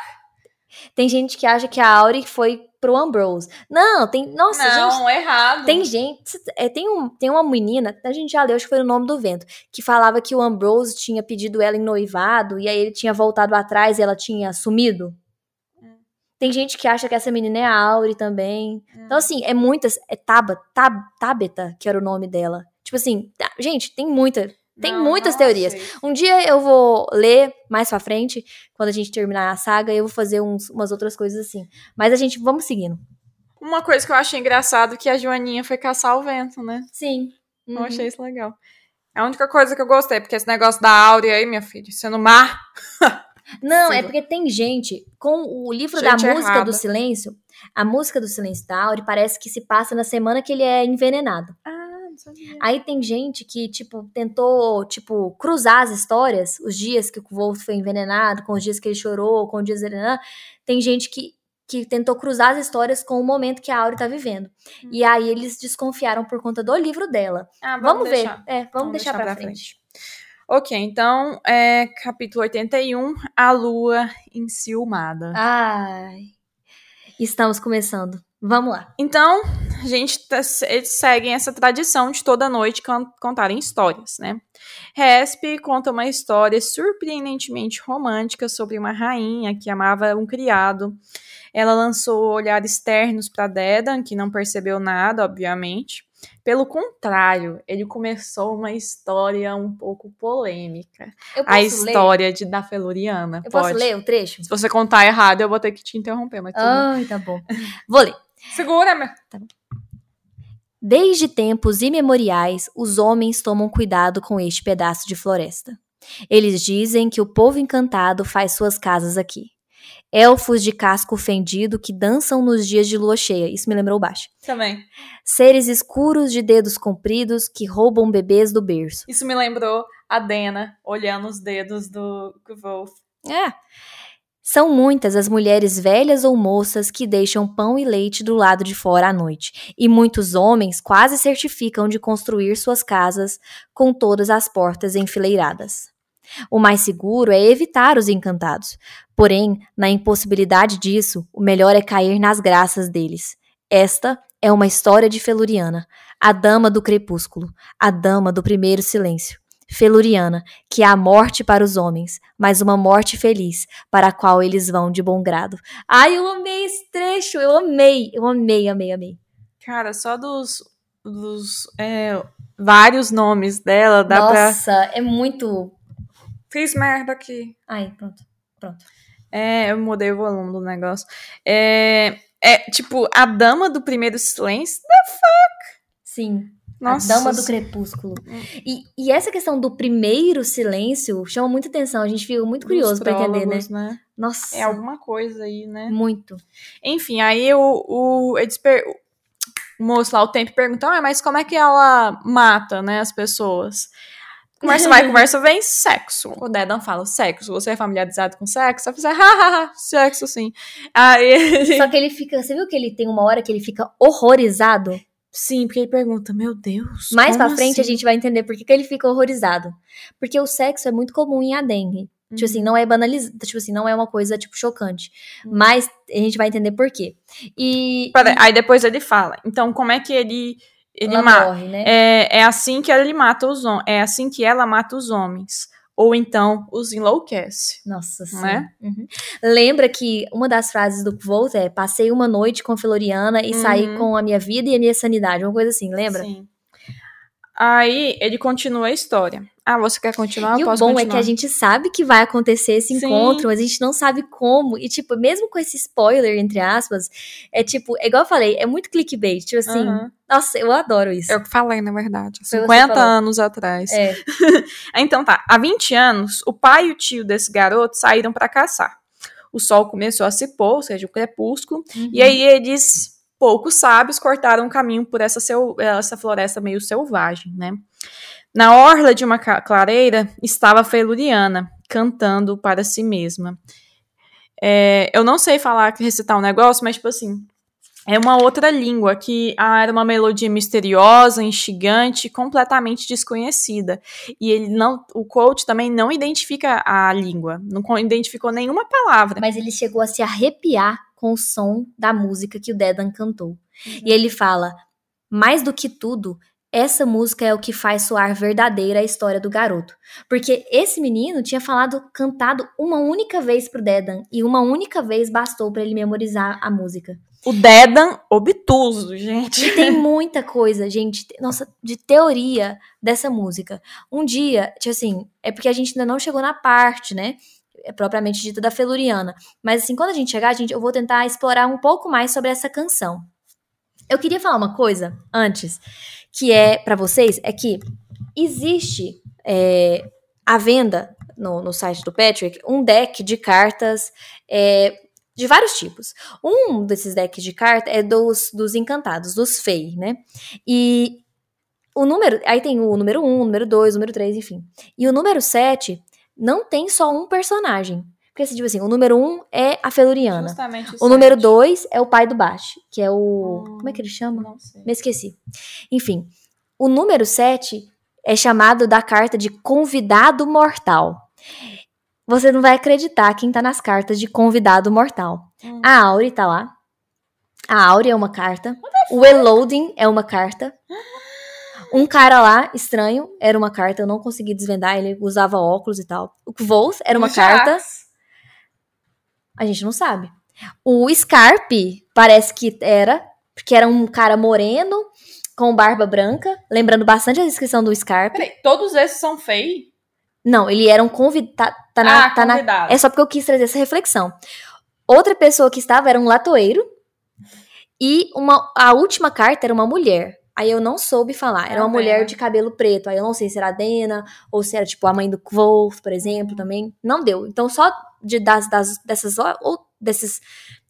Speaker 2: Tem gente que acha que a Auri foi pro Ambrose. Não, tem. Nossa, gente.
Speaker 1: não, errado.
Speaker 2: Tem gente. é, tem, um, tem uma menina, a gente já leu, acho que foi o nome do vento, que falava que o Ambrose tinha pedido ela em noivado e aí ele tinha voltado atrás e ela tinha sumido.
Speaker 1: Hum.
Speaker 2: Tem gente que acha que essa menina é a Auri também.
Speaker 1: Hum.
Speaker 2: Então, assim, é muitas. É Taba, Tab, Tabeta, que era o nome dela. Tipo assim, tá- gente, tem muita. Tem
Speaker 1: Não,
Speaker 2: muitas
Speaker 1: não
Speaker 2: teorias.
Speaker 1: sei.
Speaker 2: Um dia eu vou ler mais pra frente, quando a gente terminar a saga, eu vou fazer uns- umas outras coisas assim. Mas a gente, vamos seguindo.
Speaker 1: Uma coisa que eu achei engraçado é que a Joaninha foi caçar o vento, né?
Speaker 2: Sim.
Speaker 1: Eu achei isso legal. É a única coisa que eu gostei, porque esse negócio da Áurea aí, minha filha, isso é no mar. [laughs]
Speaker 2: Não, é porque tem gente, com o livro
Speaker 1: Gente
Speaker 2: da música
Speaker 1: errada.
Speaker 2: do silêncio, a música do silêncio da Auri parece que se passa na semana que ele é envenenado.
Speaker 1: Ah, sabia.
Speaker 2: Aí tem gente que, tipo, tentou, tipo, cruzar as histórias, os dias que o Wolf foi envenenado, com os dias que ele chorou, com os dias... Tem gente que, que tentou cruzar as histórias com o momento que a Auri tá vivendo. E aí eles desconfiaram por conta do livro dela.
Speaker 1: Ah,
Speaker 2: Vamos, ver.
Speaker 1: deixar.
Speaker 2: É, vamos, deixar, pra, frente.
Speaker 1: Ok, então, é, capítulo 81, A Lua Enciumada.
Speaker 2: Ai. Estamos começando. Vamos lá.
Speaker 1: Então, a gente tá- eles seguem essa tradição de toda noite contarem histórias, né? Resp conta uma história surpreendentemente romântica sobre uma rainha que amava um criado. Ela lançou olhares ternos para Dedan, que não percebeu nada, obviamente. Pelo contrário, ele começou uma história um pouco polêmica.
Speaker 2: Eu
Speaker 1: A
Speaker 2: posso ler?
Speaker 1: história de da Feluriana.
Speaker 2: Eu posso
Speaker 1: Pode.
Speaker 2: ler o trecho?
Speaker 1: Se você contar errado, eu vou ter que te interromper, mas.
Speaker 2: Ai, tá bom. Vou ler.
Speaker 1: Segura, meu.
Speaker 2: Desde tempos imemoriais, os homens tomam cuidado com este pedaço de floresta. Eles dizem que o povo encantado faz suas casas aqui. Elfos de casco fendido que dançam nos dias de lua cheia. Isso me lembrou baixo.
Speaker 1: Também.
Speaker 2: Seres escuros de dedos compridos que roubam bebês do berço.
Speaker 1: Isso me lembrou a Dena olhando os dedos do Wolf.
Speaker 2: É. São muitas as mulheres velhas ou moças que deixam pão e leite do lado de fora à noite, e muitos homens quase certificam de construir suas casas com todas as portas enfileiradas. O mais seguro é evitar os encantados, porém, na impossibilidade disso, o melhor é cair nas graças deles. Esta é uma história de Feluriana, a dama do crepúsculo, a dama do primeiro silêncio. Feluriana, que é a morte para os homens, mas uma morte feliz, para a qual eles vão de bom grado. Ai, eu amei esse trecho, eu amei, eu amei, amei, amei.
Speaker 1: Cara, só dos, dos é, vários nomes dela dá
Speaker 2: Nossa,
Speaker 1: pra.
Speaker 2: é muito.
Speaker 1: Fiz merda aqui.
Speaker 2: Ai, pronto, pronto.
Speaker 1: É, eu mudei o volume do negócio. É, é tipo, a dama do primeiro silêncio. The fuck?
Speaker 2: Sim.
Speaker 1: Nossa.
Speaker 2: A Dama do Crepúsculo. E, e essa questão do primeiro silêncio chama muita atenção. A gente fica muito curioso pra entender, né?
Speaker 1: Né?
Speaker 2: Nossa.
Speaker 1: É alguma coisa aí, né?
Speaker 2: Muito.
Speaker 1: Enfim, aí o, o, per- o moço lá, o tempo, pergunta, ah, mas como é que ela mata, né, as pessoas? Conversa vai, conversa vem, sexo. [laughs] O Dedan fala, sexo. Você é familiarizado com sexo? Eu fizer, hahaha, sexo sim. Aí, [laughs]
Speaker 2: Só que ele fica. Você viu que ele tem uma hora que ele fica horrorizado?
Speaker 1: Sim, porque ele pergunta, meu Deus,
Speaker 2: Mais pra frente a
Speaker 1: assim?
Speaker 2: gente vai entender por que, que ele fica horrorizado. Porque o sexo é muito comum em Adengue. Tipo assim,
Speaker 1: Uhum.
Speaker 2: não é banalizado. Tipo assim, não é uma coisa, tipo, chocante.
Speaker 1: Uhum.
Speaker 2: Mas a gente vai entender por quê. E.
Speaker 1: Pera- Aí depois ele fala, então como é que ele, ele
Speaker 2: ela
Speaker 1: mata?
Speaker 2: morre, né?
Speaker 1: É, é assim que ele mata os homens, é assim que ela mata os homens. Ou então os enlouquece.
Speaker 2: Nossa, sim.
Speaker 1: Né?
Speaker 2: Uhum. Lembra que uma das frases do Volt é: passei uma noite com Floriana e saí
Speaker 1: Uhum.
Speaker 2: com a minha vida e a minha sanidade. Uma coisa assim, lembra?
Speaker 1: Sim. Aí ele continua a história. Ah, você quer continuar?
Speaker 2: E o bom é
Speaker 1: continuar.
Speaker 2: que a gente sabe que vai acontecer esse
Speaker 1: Sim.
Speaker 2: encontro, mas a gente não sabe como. E, tipo, mesmo com esse spoiler, entre aspas, é tipo, é igual eu falei, é muito clickbait. Tipo assim, nossa, eu adoro isso.
Speaker 1: Eu que falei, na verdade.
Speaker 2: Foi você
Speaker 1: 50
Speaker 2: falou.
Speaker 1: anos atrás.
Speaker 2: É. [laughs]
Speaker 1: Então tá, há 20 anos, o pai e o tio desse garoto saíram pra caçar. O sol começou a se pôr, ou seja, o crepúsculo,
Speaker 2: Uhum.
Speaker 1: e aí eles, poucos sábios, cortaram um caminho por essa, seu- essa floresta meio selvagem, né? Na orla de uma clareira estava Feluriana, cantando para si mesma. É, eu não sei falar, recitar um negócio, mas tipo assim, é uma outra língua que ah, era uma melodia misteriosa, instigante, completamente desconhecida. E ele não, o coach também não identifica a língua, não co- identificou nenhuma palavra.
Speaker 2: Mas ele chegou a se arrepiar com o som da música que o Dedan cantou. E ele fala: mais do que tudo, essa música é o que faz soar verdadeira a história do garoto. Porque esse menino tinha falado, cantado uma única vez pro Dedan, e uma única vez bastou pra ele memorizar a música.
Speaker 1: O Dedan obtuso, gente.
Speaker 2: E tem muita coisa, gente, nossa, de teoria dessa música. Um dia, tipo assim, é porque a gente ainda não chegou na parte, né? é propriamente dita da Feluriana. Mas assim, quando a gente chegar, a gente, eu vou tentar explorar um pouco mais sobre essa canção. Eu queria falar uma coisa antes, que é para vocês, é que existe é, à venda no, no site do Patrick um deck de cartas é, de vários tipos. Um desses decks de cartas é dos, dos encantados, dos Fey, né? E o número. Aí tem o número 1, o número 2, o número 3, enfim. E o número 7 não tem só um personagem. Porque, assim, tipo assim, o número 1 é a Feluriana.
Speaker 1: Justamente
Speaker 2: O número 2 é o pai do Bash, que é o. Como é que ele chama?
Speaker 1: Não sei.
Speaker 2: Me esqueci. Enfim, o número 7 é chamado da carta de convidado mortal. Você não vai acreditar quem tá nas cartas de convidado mortal.
Speaker 1: Hum.
Speaker 2: A Auri tá lá. A Auri é uma carta. O Eloding é uma carta. Um cara lá, estranho, era uma carta. Eu não consegui desvendar, ele usava óculos e tal. O Kvoth era uma
Speaker 1: O
Speaker 2: carta.
Speaker 1: Jax.
Speaker 2: A gente não sabe. O Scarpe parece que era, porque era um cara moreno, com barba branca, lembrando bastante a descrição do Scarpe.
Speaker 1: Peraí, todos esses são fei?
Speaker 2: Não, ele era um convidado. Tá, na,
Speaker 1: ah,
Speaker 2: tá na-
Speaker 1: convidado.
Speaker 2: É só porque eu quis trazer essa reflexão. Outra pessoa que estava era um latoeiro. E uma, a última carta era uma mulher. Aí eu não soube falar. Era
Speaker 1: Ah,
Speaker 2: uma mulher
Speaker 1: bem.
Speaker 2: de cabelo preto. Aí eu não sei se era a Dena, ou se era tipo a mãe do Kvolf, por exemplo, também. Não deu. Então só de, das, das, dessas, ou desses,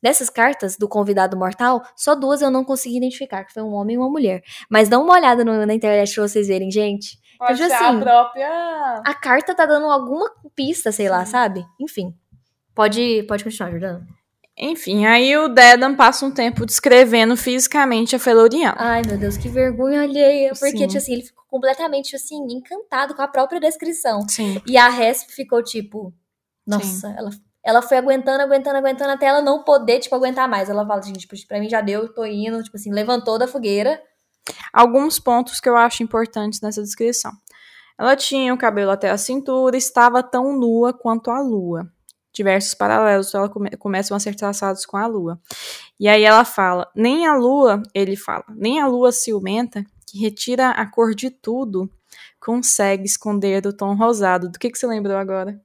Speaker 2: dessas cartas do convidado mortal, só duas eu não consegui identificar, que foi um homem e uma mulher. Mas dá uma olhada no- na internet pra vocês verem, gente.
Speaker 1: Pode
Speaker 2: tipo
Speaker 1: ser
Speaker 2: assim,
Speaker 1: a própria...
Speaker 2: A carta tá dando alguma pista, sei lá,
Speaker 1: Sim.
Speaker 2: sabe? Enfim. Pode, pode continuar, Jordana.
Speaker 1: Enfim, aí o Dedan passa um tempo descrevendo fisicamente a Feluriana.
Speaker 2: Ai, meu Deus, que vergonha alheia. Porque, tipo assim, ele ficou completamente, assim, encantado com a própria descrição.
Speaker 1: Sim.
Speaker 2: E a Resp ficou, tipo... Nossa, ela, ela foi aguentando, aguentando, aguentando, até ela não poder, tipo, aguentar mais. Ela fala, gente, tipo, pra mim já deu, tô indo. Tipo assim, levantou da fogueira.
Speaker 1: Alguns pontos que eu acho importantes nessa descrição. Ela tinha o cabelo até a cintura, estava tão nua quanto a lua. Diversos paralelos, ela come, começam a ser traçados com a lua. E aí ela fala: nem a lua, ele fala, nem a lua ciumenta, que retira a cor de tudo, consegue esconder o tom rosado. Do que, que você lembrou agora?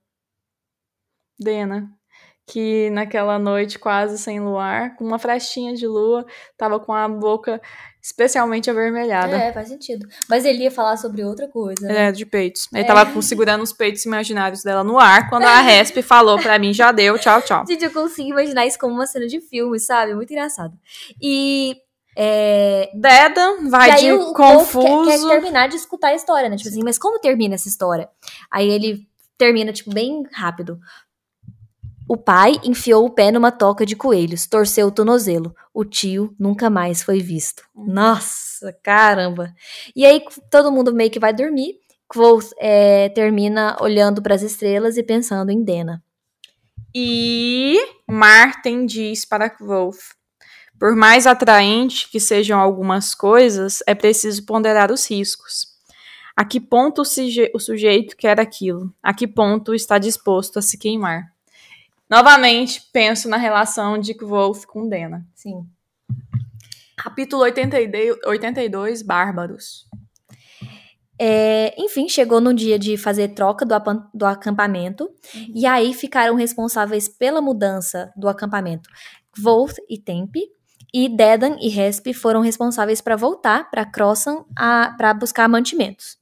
Speaker 1: Dena que naquela noite quase sem luar, com uma frestinha de lua, tava com a boca especialmente avermelhada.
Speaker 2: É, faz sentido. Mas ele ia falar sobre outra coisa.
Speaker 1: Né? É, de peitos. Ele é. tava segurando os peitos imaginários dela no ar, quando a Resp falou pra mim, já deu, tchau, tchau. [laughs]
Speaker 2: Gente, eu consigo imaginar isso como uma cena de filme, sabe? Muito engraçado. E é...
Speaker 1: Dedan vai de o, confuso.
Speaker 2: Quer, quer, terminar de escutar a história, né? Tipo assim, mas como termina essa história? Aí ele termina, tipo, bem rápido. O pai enfiou o pé numa toca de coelhos, torceu o tornozelo. O tio nunca mais foi visto. Nossa, caramba! E aí todo mundo meio que vai dormir. Quoth é, termina olhando para as estrelas e pensando em Dena.
Speaker 1: E Martin diz para Quoth: Por mais atraente que sejam algumas coisas, é preciso ponderar os riscos. A que ponto o, suje o sujeito quer aquilo? A que ponto está disposto a se queimar? Novamente, penso na relação de Wolf com Dena.
Speaker 2: Sim.
Speaker 1: Capítulo 82, Bárbaros.
Speaker 2: É, enfim, chegou no dia de fazer troca do, do acampamento, uhum. e aí ficaram responsáveis pela mudança do acampamento Wolf e Tempe, e Dedan e Resp foram responsáveis para voltar para Crossan para buscar mantimentos.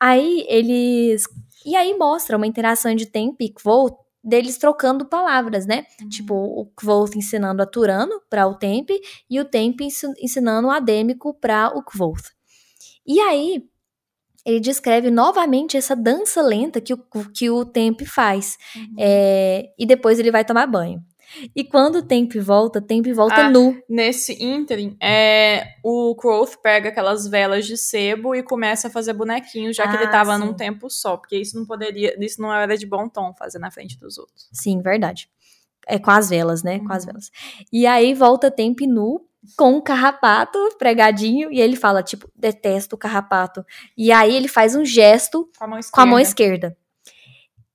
Speaker 2: Aí eles. E aí mostra uma interação de Tempe e Kvolt deles trocando palavras, né? Uhum. Tipo, o Kvoth ensinando a Turano para o Tempe e o Tempe ensinando o Adêmico para o Kvoth. E aí, ele descreve novamente essa dança lenta que o, que o Tempe faz. Uhum. É, e depois ele vai tomar banho. E quando o Tempe volta, Tempe volta ah, nu.
Speaker 1: Nesse ínterim, é, o Quoth pega aquelas velas de sebo e começa a fazer bonequinhos, já ah, que ele estava ah, num tempo só, porque isso não poderia, isso não era de bom tom fazer na frente dos outros.
Speaker 2: Sim, verdade. É com as velas, né? Com as uhum. velas. E aí volta Tempe nu com um carrapato pregadinho e ele fala tipo, detesto o carrapato. E aí ele faz um gesto com a mão esquerda. Com a mão esquerda.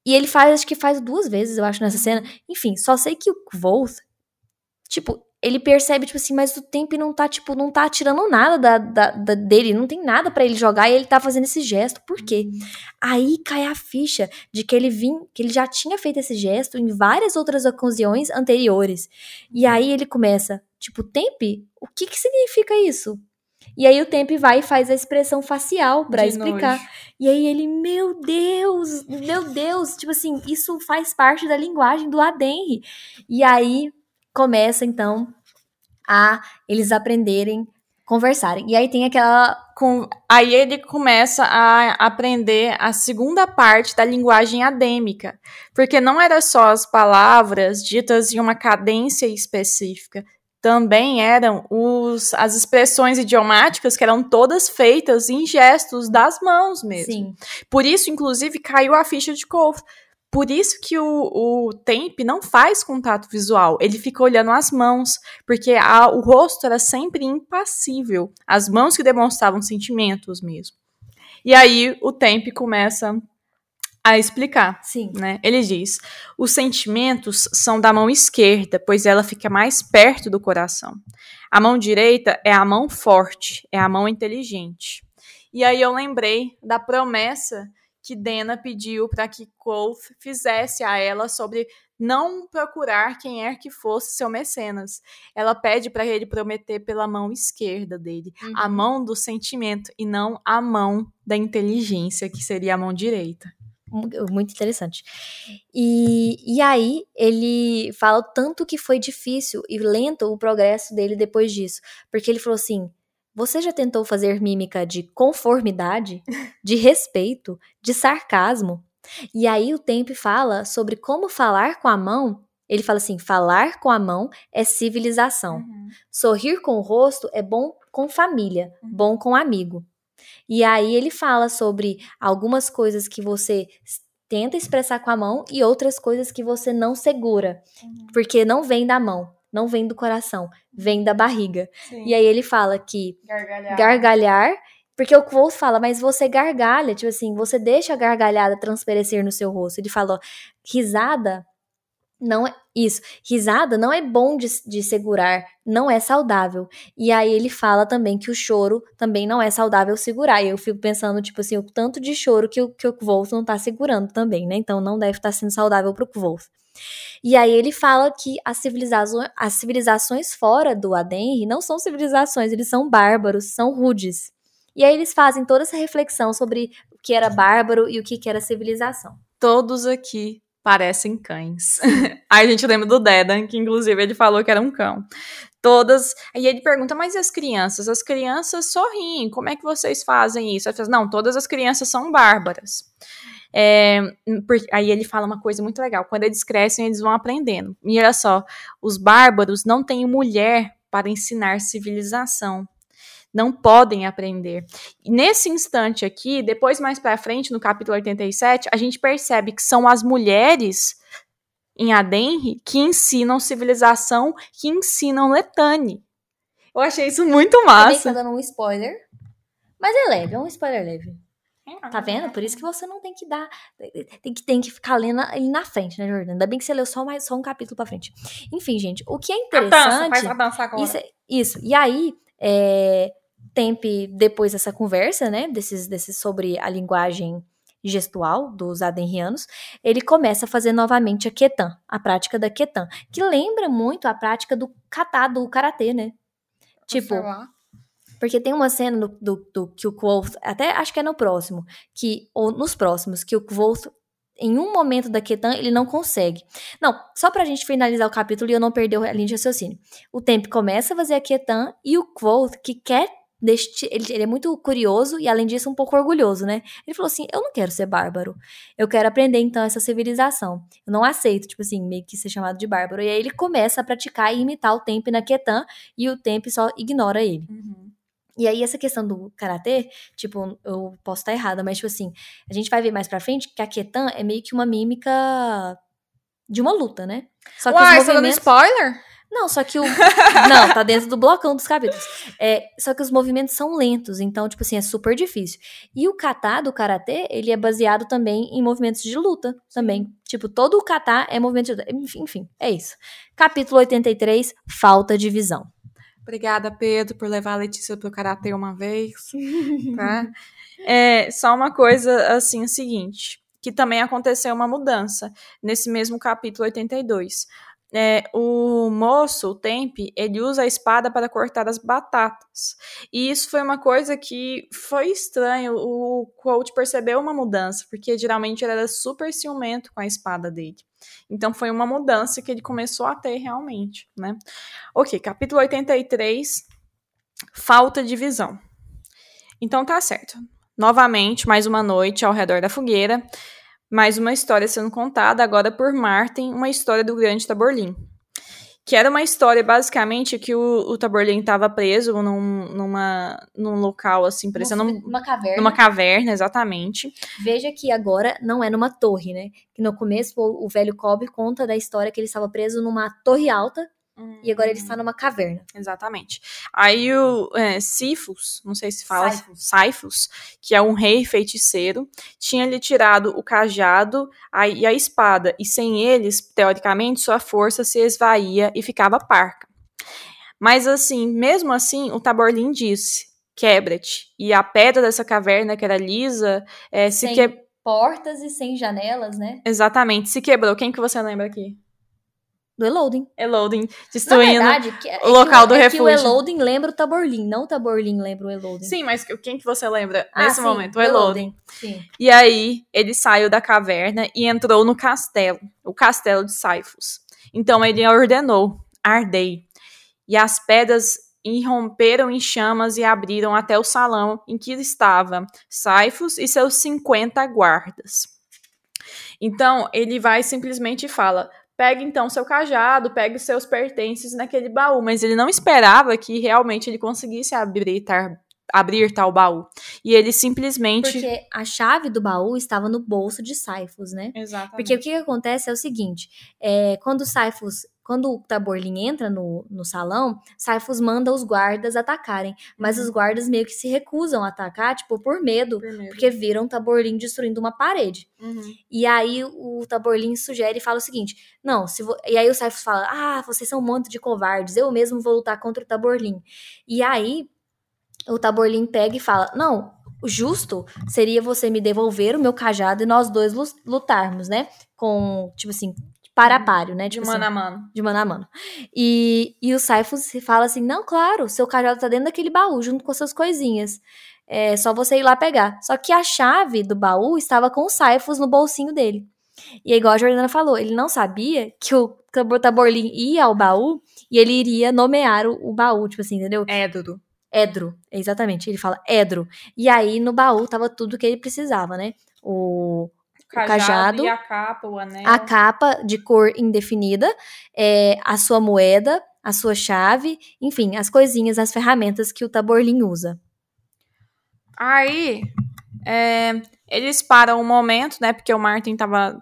Speaker 2: E ele faz, acho que faz duas vezes, eu acho, nessa cena. Enfim, só sei que o Kvoth, tipo, ele percebe, tipo assim, mas o tempo não tá, tipo, não tá tirando nada da, da, da dele, não tem nada para ele jogar e ele tá fazendo esse gesto. Por quê? Uhum. Aí cai a ficha de que ele vim, que ele já tinha feito esse gesto em várias outras ocasiões anteriores. E aí ele começa, tipo, Tempe, o que que significa isso? E aí o Tempe vai e faz a expressão facial para explicar. Nojo. E aí ele, meu Deus, meu Deus, tipo assim, isso faz parte da linguagem do Adenri. E aí começa então a eles aprenderem conversarem. E aí tem aquela.
Speaker 1: Com, aí ele começa a aprender a segunda parte da linguagem adêmica. Porque não era só as palavras ditas em uma cadência específica também eram os, as expressões idiomáticas que eram todas feitas em gestos das mãos mesmo. Sim. Por isso, inclusive, caiu a ficha de Kof. Por isso que o, o Temp não faz contato visual, ele fica olhando as mãos, porque a, o rosto era sempre impassível, as mãos que demonstravam sentimentos mesmo. E aí o Temp começa a explicar.
Speaker 2: Sim.
Speaker 1: Né? Ele diz: os sentimentos são da mão esquerda, pois ela fica mais perto do coração. A mão direita é a mão forte, é a mão inteligente. E aí eu lembrei da promessa que Dena pediu para que Kolf fizesse a ela sobre não procurar quem é que fosse seu mecenas. Ela pede para ele prometer pela mão esquerda dele, uhum. a mão do sentimento e não a mão da inteligência, que seria a mão direita
Speaker 2: muito interessante. E, e aí ele fala o tanto que foi difícil e lento o progresso dele depois disso. Porque ele falou assim: você já tentou fazer mímica de conformidade, de respeito, de sarcasmo? E aí o Tempe fala sobre como falar com a mão. Ele fala assim: falar com a mão é civilização. Uhum. Sorrir com o rosto é bom com família, uhum. bom com amigo. E aí ele fala sobre algumas coisas que você tenta expressar com a mão e outras coisas que você não segura, uhum. porque não vem da mão, não vem do coração, vem da barriga. Sim. E aí ele fala que
Speaker 1: gargalhar.
Speaker 2: gargalhar Porque o Quoth fala, mas você gargalha, tipo assim, você deixa a gargalhada transparecer no seu rosto. Ele falou, risada não é isso. Risada não é bom de, de segurar, não é saudável. E aí ele fala também que o choro também não é saudável segurar. E eu fico pensando, tipo assim, o tanto de choro que o, que o Kvolf não tá segurando também, né? Então não deve estar tá sendo saudável pro Kvolf. E aí ele fala que as civilizações, as civilizações fora do Adenri não são civilizações, eles são bárbaros, são rudes. E aí eles fazem toda essa reflexão sobre o que era bárbaro e o que era civilização.
Speaker 1: Todos aqui parecem cães. [laughs] Aí a gente lembra do Dedan, que inclusive ele falou que era um cão. Todas. Aí ele pergunta, mas e as crianças? As crianças sorriem, como é que vocês fazem isso? Falo, não, todas as crianças são bárbaras. É, aí ele fala uma coisa muito legal. Quando eles crescem, eles vão aprendendo. E olha só, os bárbaros não têm mulher para ensinar civilização não podem aprender. E nesse instante aqui, depois mais para frente, no capítulo 87, a gente percebe que são as mulheres em Adenri que ensinam civilização, que ensinam Letane. Eu achei isso muito massa.
Speaker 2: Também tá dando um spoiler, mas é leve, é um spoiler leve. Tá vendo? Por isso que você não tem que dar. Tem que, tem que ficar lendo ali na frente, né, Jordana? Ainda bem que você leu só, mais, só um capítulo pra frente. Enfim, gente, o que é interessante. A dança,
Speaker 1: faz a dança agora.
Speaker 2: Isso, isso. E aí, é, Tempe, depois dessa conversa, né, desses, desses sobre a linguagem gestual dos adenrianos, ele começa a fazer novamente a ketan, a prática da ketan, que lembra muito a prática do kata, do karatê, né? Tipo, porque tem uma cena do, do, do que o Quoth, até acho que é no próximo, que ou nos próximos, que o Quoth em um momento da Ketan ele não consegue. Não, só pra gente finalizar o capítulo e eu não perder a linha de raciocínio. O Temp começa a fazer a Ketan e o Quoth, que quer deste, ele, ele, é muito curioso e, além disso, um pouco orgulhoso, né? Ele falou assim: Eu não quero ser bárbaro. Eu quero aprender, então, essa civilização. Eu não aceito, tipo assim, meio que ser chamado de bárbaro. E aí ele começa a praticar e imitar o Temp na Ketan e o Temp só ignora ele. Uhum. E aí, essa questão do karatê, tipo, eu posso estar errada, mas, tipo assim, a gente vai ver mais pra frente que a Ketan é meio que uma mímica de uma luta, né?
Speaker 1: Só que Uai, os movimentos... você dando spoiler?
Speaker 2: Não, só que o. [laughs] não, tá dentro do blocão dos capítulos. É, só que os movimentos são lentos, então, tipo assim, é super difícil. E o kata do karatê, ele é baseado também em movimentos de luta também. Tipo, todo o kata é movimento de luta. Enfim, enfim, é isso. Capítulo 83, falta de visão.
Speaker 1: Obrigada, Pedro, por levar a Letícia pro karatê uma vez. [laughs] tá? É, só uma coisa, assim, o seguinte. Que também aconteceu uma mudança nesse mesmo capítulo 82 é, o moço, o Tempe, ele usa a espada para cortar as batatas. E isso foi uma coisa que foi estranho. O coach percebeu uma mudança, porque geralmente ele era super ciumento com a espada dele. Então foi uma mudança que ele começou a ter realmente, né? Ok, capítulo 83, falta de visão. Então tá certo. Novamente, mais uma noite ao redor da fogueira mais uma história sendo contada agora por Martin, uma história do grande Taborlin. Que era uma história, basicamente, que o, o Taborlin estava preso num, numa, num local, assim, parecendo...
Speaker 2: Numa caverna.
Speaker 1: Numa caverna, exatamente.
Speaker 2: Veja que agora não é numa torre, né? Que no começo o, o velho Cobb conta da história que ele estava preso numa torre alta, e agora ele está hum. numa caverna.
Speaker 1: Exatamente. Aí o é, Sifus, não sei se fala, Saifus, que é um rei feiticeiro, tinha lhe tirado o cajado a, e a espada, e sem eles, teoricamente, sua força se esvaía e ficava parca. Mas assim, mesmo assim, o Taborlin disse: quebra-te. E a pedra dessa caverna, que era lisa, é, se que...
Speaker 2: portas e sem janelas, né?
Speaker 1: Exatamente, se quebrou. Quem que você lembra aqui?
Speaker 2: Do Eloding.
Speaker 1: Eloding, destruindo verdade, é o local do é refúgio.
Speaker 2: Que o Eloding lembra o Taborlin, não o Taborlin lembra o Eloding.
Speaker 1: Sim, mas quem que você lembra ah, nesse sim, momento? O Eloding. Sim. E aí, ele saiu da caverna e entrou no castelo, o castelo de Saifus. Então ele ordenou, ardei. E as pedras irromperam em chamas e abriram até o salão em que estava Saifus e seus 50 guardas. Então, ele vai simplesmente e fala: Pega então seu cajado, pegue os seus pertences naquele baú. Mas ele não esperava que realmente ele conseguisse abrir, tar, abrir tal baú. E ele simplesmente.
Speaker 2: Porque a chave do baú estava no bolso de Saifus, né?
Speaker 1: Exatamente.
Speaker 2: Porque o que, que acontece é o seguinte: é, quando Saifus quando o Taborlin entra no, no salão, Saifus manda os guardas atacarem. Mas os guardas meio que se recusam a atacar, tipo, por medo.
Speaker 1: Por medo.
Speaker 2: Porque viram o Taborlin destruindo uma parede.
Speaker 1: Uhum.
Speaker 2: E aí o Taborlin sugere e fala o seguinte: não, se vo... e aí o Saifus fala: ah, vocês são um monte de covardes, eu mesmo vou lutar contra o Taborlin. E aí o Taborlin pega e fala: não, o justo seria você me devolver o meu cajado e nós dois lu- lutarmos, né? Com, tipo assim, para a páreo, né?
Speaker 1: Uhum. De
Speaker 2: Tipo
Speaker 1: mano
Speaker 2: assim,
Speaker 1: a mano.
Speaker 2: de mano a mano. E, e o Saifus fala assim: não, claro, seu cajado tá dentro daquele baú, junto com as suas coisinhas. É só você ir lá pegar. Só que a chave do baú estava com o Saifus no bolsinho dele. E é igual a Jordana falou, ele não sabia que o Tabor- Taborlin ia ao baú e ele iria nomear o, o baú, tipo assim, entendeu?
Speaker 1: É, Dudu.
Speaker 2: Edro, exatamente. Ele fala Edro. E aí no baú tava tudo que ele precisava, né? O, cajado,
Speaker 1: e a capa, o anel.
Speaker 2: a capa de cor indefinida, é, a sua moeda, a sua chave, enfim, as coisinhas, as ferramentas que o Taborlin usa.
Speaker 1: Aí, é, eles param um momento, né? Porque o Martin tava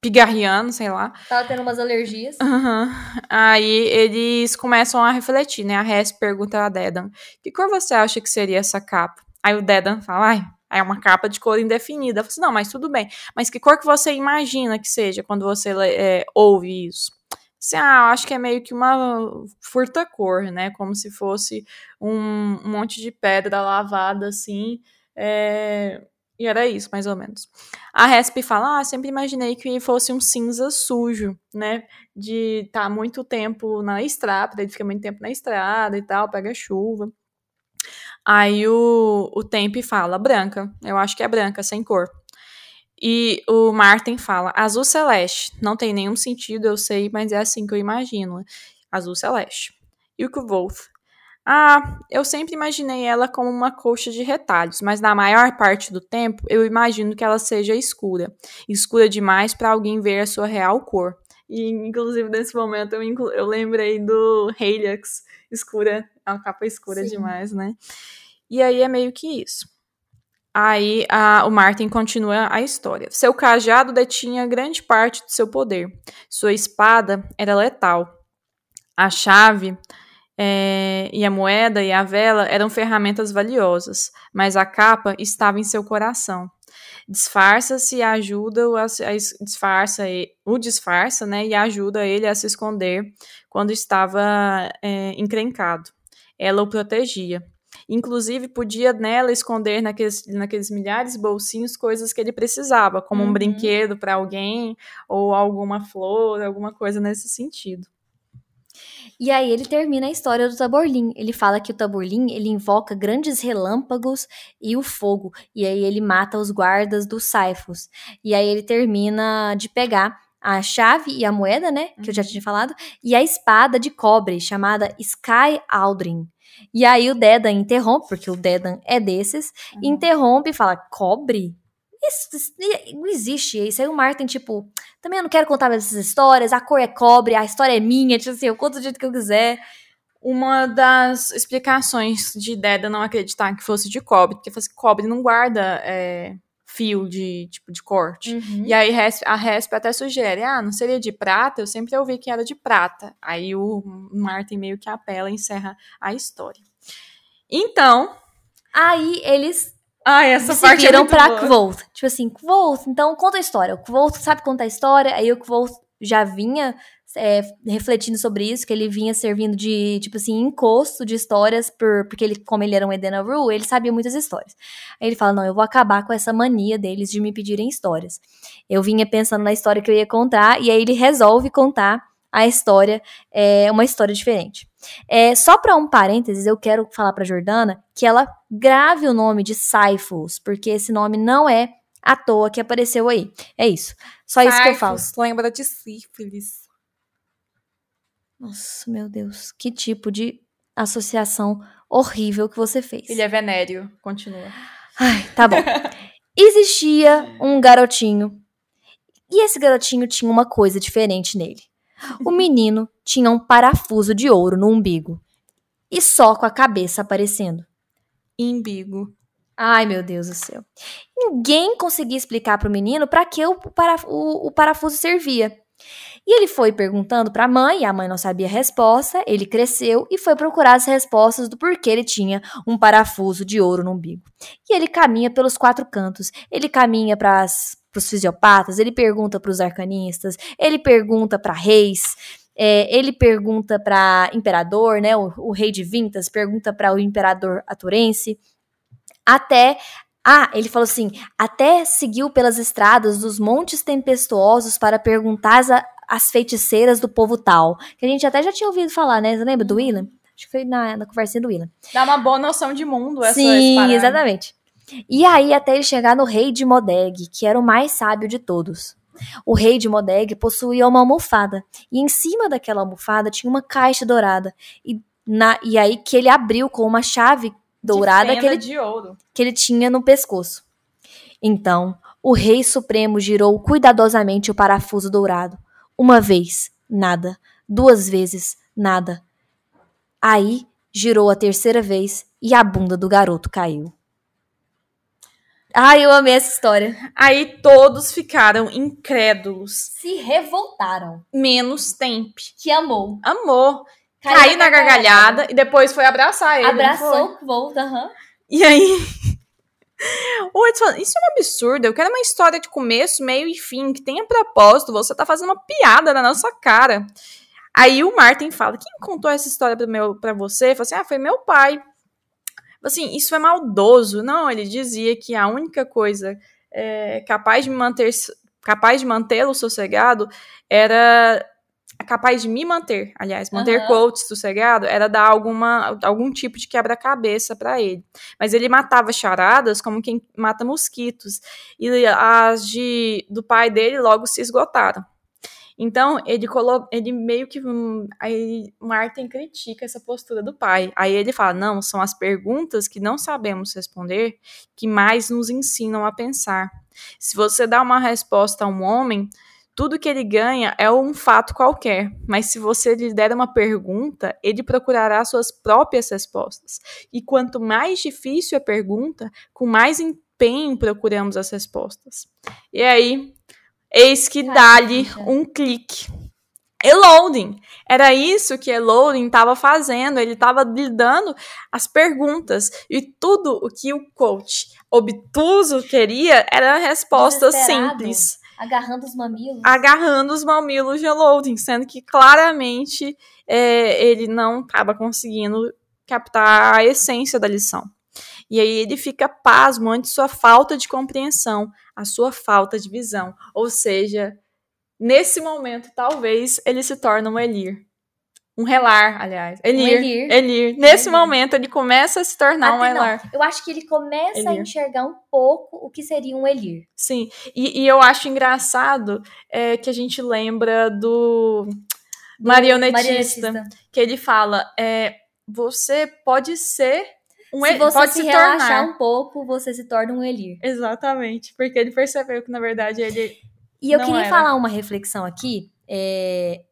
Speaker 1: pigarreando, sei lá.
Speaker 2: Tava tendo umas alergias.
Speaker 1: Aham. Aí eles começam a refletir, né? A Hess pergunta a Dedan: Que cor você acha que seria essa capa? Aí o Dedan fala: Ai, é uma capa de cor indefinida. Eu falo assim, não, mas tudo bem. Mas que cor que você imagina que seja quando você é, ouve isso? Assim, ah, eu acho que é meio que uma furta cor, né? Como se fosse um, um monte de pedra lavada assim. É... E era isso, mais ou menos. A Resp fala: Ah, sempre imaginei que fosse um cinza sujo, né? De estar tá muito tempo na estrada, ele fica muito tempo na estrada e tal, pega chuva. Aí o, o fala: branca, eu acho que é branca, sem cor. E o Martin fala: azul celeste. Não tem nenhum sentido, eu sei, mas é assim que eu imagino. Azul celeste. E o Kvolf? Ah, eu sempre imaginei ela como uma coxa de retalhos, mas na maior parte do tempo eu imagino que ela seja escura. Escura demais para alguém ver a sua real cor. E, inclusive, nesse momento, eu, eu lembrei do Helix escura, é uma capa escura Sim. demais, né? E aí é meio que isso. Aí a, o Martin continua a história. Seu cajado detinha grande parte do seu poder. Sua espada era letal. A chave é, e a moeda e a vela eram ferramentas valiosas, mas a capa estava em seu coração. Disfarça-se e ajuda o a, a, disfarça o disfarça, né, e ajuda ele a se esconder quando estava é, encrencado. Ela o protegia. Inclusive, podia nela esconder naqueles, naqueles milhares de bolsinhos coisas que ele precisava, como
Speaker 2: Uhum.
Speaker 1: um brinquedo para alguém, ou alguma flor, alguma coisa nesse sentido.
Speaker 2: E aí ele termina a história do Taborlin. Ele fala que o Taborlin, ele invoca grandes relâmpagos e o fogo. E aí ele mata os guardas dos Saifos. E aí ele termina de pegar a chave e a moeda, né, que eu já tinha falado, e a espada de cobre, chamada Sky Aldrin. E aí o Dedan interrompe, porque o Dedan é desses,
Speaker 1: Uhum.
Speaker 2: interrompe e fala, cobre? Isso, isso não existe. Isso aí o Martin, tipo, também eu não quero contar mais essas histórias, a cor é cobre, a história é minha, tipo assim, eu conto do jeito que eu quiser.
Speaker 1: Uma das explicações de Deda não acreditar que fosse de cobre, porque assim, cobre não guarda é, fio de tipo de corte.
Speaker 2: Uhum.
Speaker 1: E aí a Resp até sugere, ah, não seria de prata? Eu sempre ouvi que era de prata. Aí o Martin meio que apela e encerra a história. Então,
Speaker 2: Aí eles
Speaker 1: ah, essa parte é
Speaker 2: viram pra
Speaker 1: boa.
Speaker 2: Kvolt. Tipo assim, Kvolt, então conta a história. O Kvolt sabe contar a história, aí o Kvolt já vinha é, refletindo sobre isso, que ele vinha servindo de, tipo assim, encosto de histórias, por, porque ele, como ele era um Edena Rule, ele sabia muitas histórias. Aí ele fala, não, eu vou acabar com essa mania deles de me pedirem histórias. Eu vinha pensando na história que eu ia contar, e aí ele resolve contar a história, é, uma história diferente. É, só para um parênteses, eu quero falar para Jordana que ela grave o nome de Saifus, porque esse nome não é à toa que apareceu aí. É isso. Só isso que eu falo.
Speaker 1: Lembra de sífilis.
Speaker 2: Nossa, meu Deus, que tipo de associação horrível que você fez.
Speaker 1: Ele é venéreo. Continua.
Speaker 2: Ai, tá bom. [laughs] Existia um garotinho. E esse garotinho tinha uma coisa diferente nele. O [laughs] menino tinha um parafuso de ouro no umbigo. E só com a cabeça aparecendo.
Speaker 1: Imbigo.
Speaker 2: Ai, meu Deus do céu. Ninguém conseguia explicar pro menino para que o, para, o, o parafuso servia. E ele foi perguntando para a mãe, e a mãe não sabia a resposta. Ele cresceu e foi procurar as respostas do porquê ele tinha um parafuso de ouro no umbigo. E ele caminha pelos quatro cantos. Ele caminha para os fisiopatas, ele pergunta para os arcanistas, ele pergunta para reis. É, ele pergunta para imperador, né, o, o, rei de Vintas, pergunta para o imperador aturense, até ah, ele falou assim: até seguiu pelas estradas dos montes tempestuosos para perguntar as feiticeiras do povo tal. Que a gente até já tinha ouvido falar, né? Você lembra do William? Acho que foi na, na conversa do William.
Speaker 1: Dá uma boa noção de mundo essa
Speaker 2: Sim, exatamente. E aí, até ele chegar no rei de Modeg, que era o mais sábio de todos. O rei de Modeg possuía uma almofada, e em cima daquela almofada tinha uma caixa dourada. E, na, e aí que ele abriu com uma chave dourada que ele, que ele tinha no pescoço. Então, o rei supremo girou cuidadosamente o parafuso dourado. Uma vez, nada. Duas vezes, nada. Aí, girou a terceira vez e a bunda do garoto caiu. Ai, eu amei essa história.
Speaker 1: Aí todos ficaram incrédulos.
Speaker 2: Se revoltaram.
Speaker 1: Menos Temp.
Speaker 2: Que amou.
Speaker 1: Amou. Caiu, Caiu na gargalhada, e depois foi abraçar ele.
Speaker 2: Abraçou, volta, aham.
Speaker 1: E aí. [laughs] O Edson isso é um absurdo. Eu quero uma história de começo, meio e fim, que tenha propósito. Você tá fazendo uma piada na nossa cara. Aí o Martin fala: Quem contou essa história pra, meu, pra você? Fala assim: Ah, foi meu pai. Assim, isso é maldoso. Não, ele dizia que a única coisa é, capaz de manter capaz de mantê-lo sossegado era capaz de me manter, aliás, manter uhum. coach sossegado, era dar alguma, algum tipo de quebra-cabeça para ele. Mas ele matava charadas como quem mata mosquitos. E as de, do pai dele logo se esgotaram. Então, ele colocou, ele meio que. Hum, aí Martin critica essa postura do pai. Aí ele fala: não, são as perguntas que não sabemos responder que mais nos ensinam a pensar. Se você dá uma resposta a um homem, tudo que ele ganha é um fato qualquer, mas se você lhe der uma pergunta, ele procurará suas próprias respostas. E quanto mais difícil a pergunta, com mais empenho procuramos as respostas. E aí, eis que dá-lhe um clique. Loading. Era isso que Loading estava fazendo. Ele estava lhe dando as perguntas. E tudo o que o coach obtuso queria era respostas simples
Speaker 2: Agarrando os mamilos.
Speaker 1: Agarrando os mamilos de Loading, sendo que claramente é, ele não estava conseguindo captar a essência da lição. E aí ele fica pasmo ante sua falta de compreensão, a sua falta de visão. Ou seja, nesse momento, talvez ele se torne um Elir. Um relar, aliás. Elir. Um Elir. Elir. Nesse Elir. momento, ele começa a se tornar Até um relar.
Speaker 2: Eu acho que ele começa Elir. a enxergar um pouco o que seria um Elir.
Speaker 1: Sim. E, e eu acho engraçado é, que a gente lembra do, do marionetista, marionetista, que ele fala: é, você pode ser um
Speaker 2: Se você pode se, se relaxar tornar. um pouco, você se torna um Elir.
Speaker 1: Exatamente. Porque ele percebeu que, na verdade, ele.
Speaker 2: E eu queria era. falar uma reflexão aqui. É,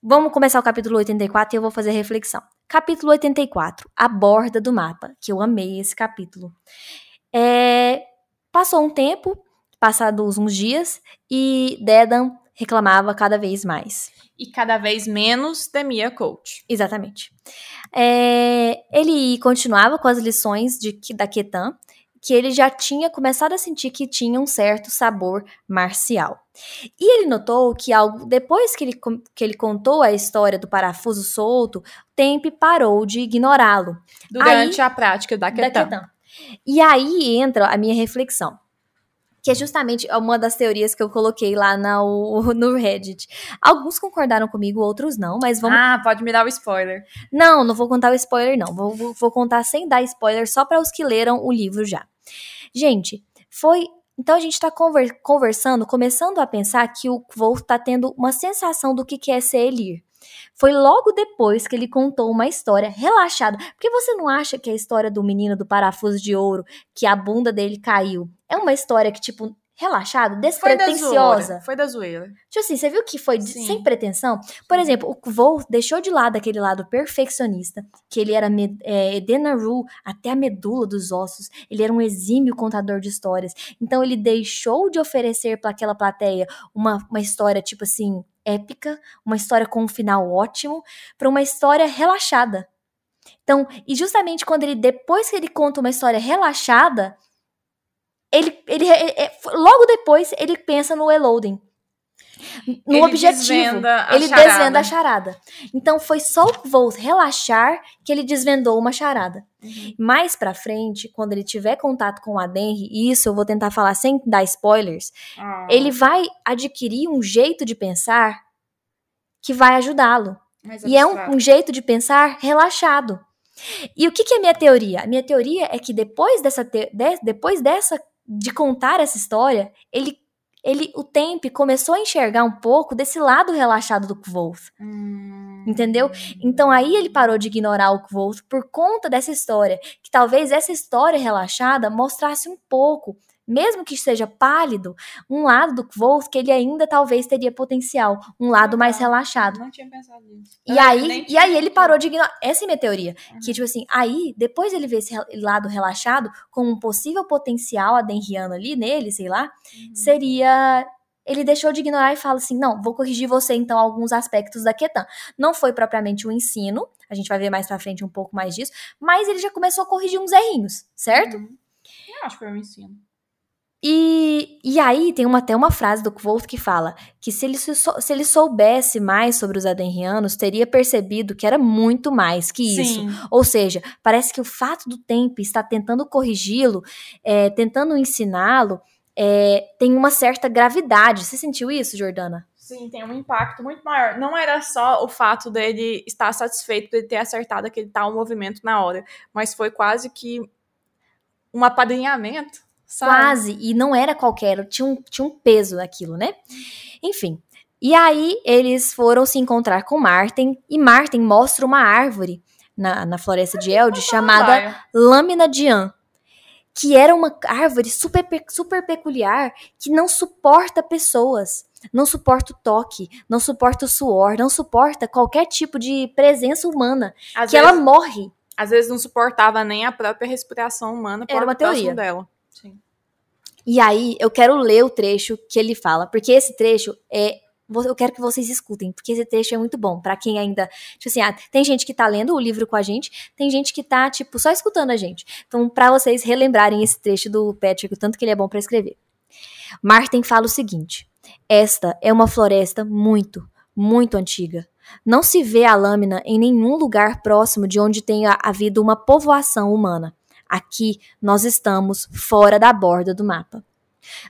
Speaker 2: Vamos começar o capítulo 84 e eu vou fazer reflexão. Capítulo 84, a borda do mapa, que eu amei esse capítulo. É, passou um tempo, passados uns dias, e Dedan reclamava cada vez mais.
Speaker 1: E cada vez menos temia coach.
Speaker 2: Exatamente. É, ele continuava com as lições de, da Ketan, que ele já tinha começado a sentir que tinha um certo sabor marcial. E ele notou que algo depois que ele, que ele contou a história do parafuso solto, Tempe parou de ignorá-lo.
Speaker 1: Durante aí, a prática da Ketan.
Speaker 2: E aí entra a minha reflexão. Que é justamente uma das teorias que eu coloquei lá na, [laughs] no Reddit. Alguns concordaram comigo, outros não, mas vamos.
Speaker 1: Ah, pode me dar o spoiler.
Speaker 2: Não, não vou contar o spoiler, não. Vou, vou, vou contar sem dar spoiler, só para os que leram o livro já. Gente, foi então a gente está conver conversando, começando a pensar que o Wolf está tendo uma sensação do que é ser Elir. Foi logo depois que ele contou uma história relaxada. Porque você não acha que a história do menino do parafuso de ouro, que a bunda dele caiu, é uma história que, tipo, relaxada,
Speaker 1: da
Speaker 2: despretensiosa.
Speaker 1: Foi da zoeira.
Speaker 2: Tipo assim, você viu que foi de- sem pretensão? Por exemplo, o Kvo deixou de lado aquele lado perfeccionista, que ele era é, Edenaru até a medula dos ossos. Ele era um exímio contador de histórias. Então ele deixou de oferecer para aquela plateia uma, uma história, tipo assim, épica, uma história com um final ótimo, para uma história relaxada. Então, e justamente quando ele, depois que ele conta uma história relaxada, ele, ele, é- é- logo depois ele pensa no Eloding. No
Speaker 1: Ele
Speaker 2: objetivo.
Speaker 1: desvenda a
Speaker 2: ele
Speaker 1: charada.
Speaker 2: desvenda a charada. Então foi só o Volt relaxar que ele desvendou uma charada.
Speaker 1: Uhum.
Speaker 2: Mais pra frente, quando ele tiver contato com a Denry, e isso eu vou tentar falar sem dar spoilers,
Speaker 1: Ah.
Speaker 2: ele vai adquirir um jeito de pensar que vai ajudá-lo. E é um, um jeito de pensar relaxado. E o que, que é minha teoria? A minha teoria é que depois dessa, de- depois dessa de contar essa história, ele, ele o Tempe começou a enxergar um pouco desse lado relaxado do Kvolf.
Speaker 1: Hum.
Speaker 2: Entendeu? Então aí ele parou de ignorar o Kvolf por conta dessa história. Que talvez essa história relaxada mostrasse um pouco, mesmo que seja pálido, um lado do Kvolf que ele ainda talvez teria potencial. Um lado mais relaxado.
Speaker 1: Não tinha pensado nisso.
Speaker 2: E aí, e aí ele parou de ignorar. Essa é minha teoria.
Speaker 1: Uhum.
Speaker 2: Que, tipo assim, aí, depois ele vê esse lado relaxado, com um possível potencial adenriano ali nele, sei lá,
Speaker 1: Uhum.
Speaker 2: seria. Ele deixou de ignorar e fala assim: não, vou corrigir você então alguns aspectos da Ketan. Não foi propriamente o ensino, a gente vai ver mais pra frente um pouco mais disso, mas ele já começou a corrigir uns errinhos, certo?
Speaker 1: Uhum. Eu acho que foi um ensino.
Speaker 2: E, e aí tem uma, até uma frase do Kvolt que fala que se ele, se, se ele soubesse mais sobre os adenrianos, teria percebido que era muito mais que isso.
Speaker 1: Sim.
Speaker 2: Ou seja, parece que o fato do Tempe estar tentando corrigi-lo, é, tentando ensiná-lo, é, tem uma certa gravidade. Você sentiu isso, Jordana?
Speaker 1: Sim, tem um impacto muito maior. Não era só o fato dele estar satisfeito ele ter acertado aquele tal movimento na hora, mas foi quase que um apadrinhamento, sabe?
Speaker 2: Quase. E não era qualquer, tinha um, tinha um peso naquilo, né? Enfim. E aí eles foram se encontrar com Martin, e Martin mostra uma árvore na, na floresta de Elde chamada. Lâmina de An, que era uma árvore super, pe- super peculiar que não suporta pessoas, não suporta o toque, não suporta o suor, não suporta qualquer tipo de presença humana,
Speaker 1: Às
Speaker 2: que
Speaker 1: vezes,
Speaker 2: ela morre.
Speaker 1: às vezes não suportava nem a própria respiração humana
Speaker 2: Era uma teoria.
Speaker 1: dela. Sim.
Speaker 2: E aí eu quero ler o trecho que ele fala, porque esse trecho é eu quero que vocês escutem, porque esse trecho é muito bom pra quem ainda, tipo assim, ah, tem gente que tá lendo o livro com a gente, tem gente que tá tipo só escutando a gente. Então, pra vocês relembrarem esse trecho do Patrick, o tanto que ele é bom pra escrever. Martin fala o seguinte: Esta é uma floresta muito, muito antiga. Não se vê a lâmina em nenhum lugar próximo de onde tenha havido uma povoação humana. Aqui nós estamos fora da borda do mapa.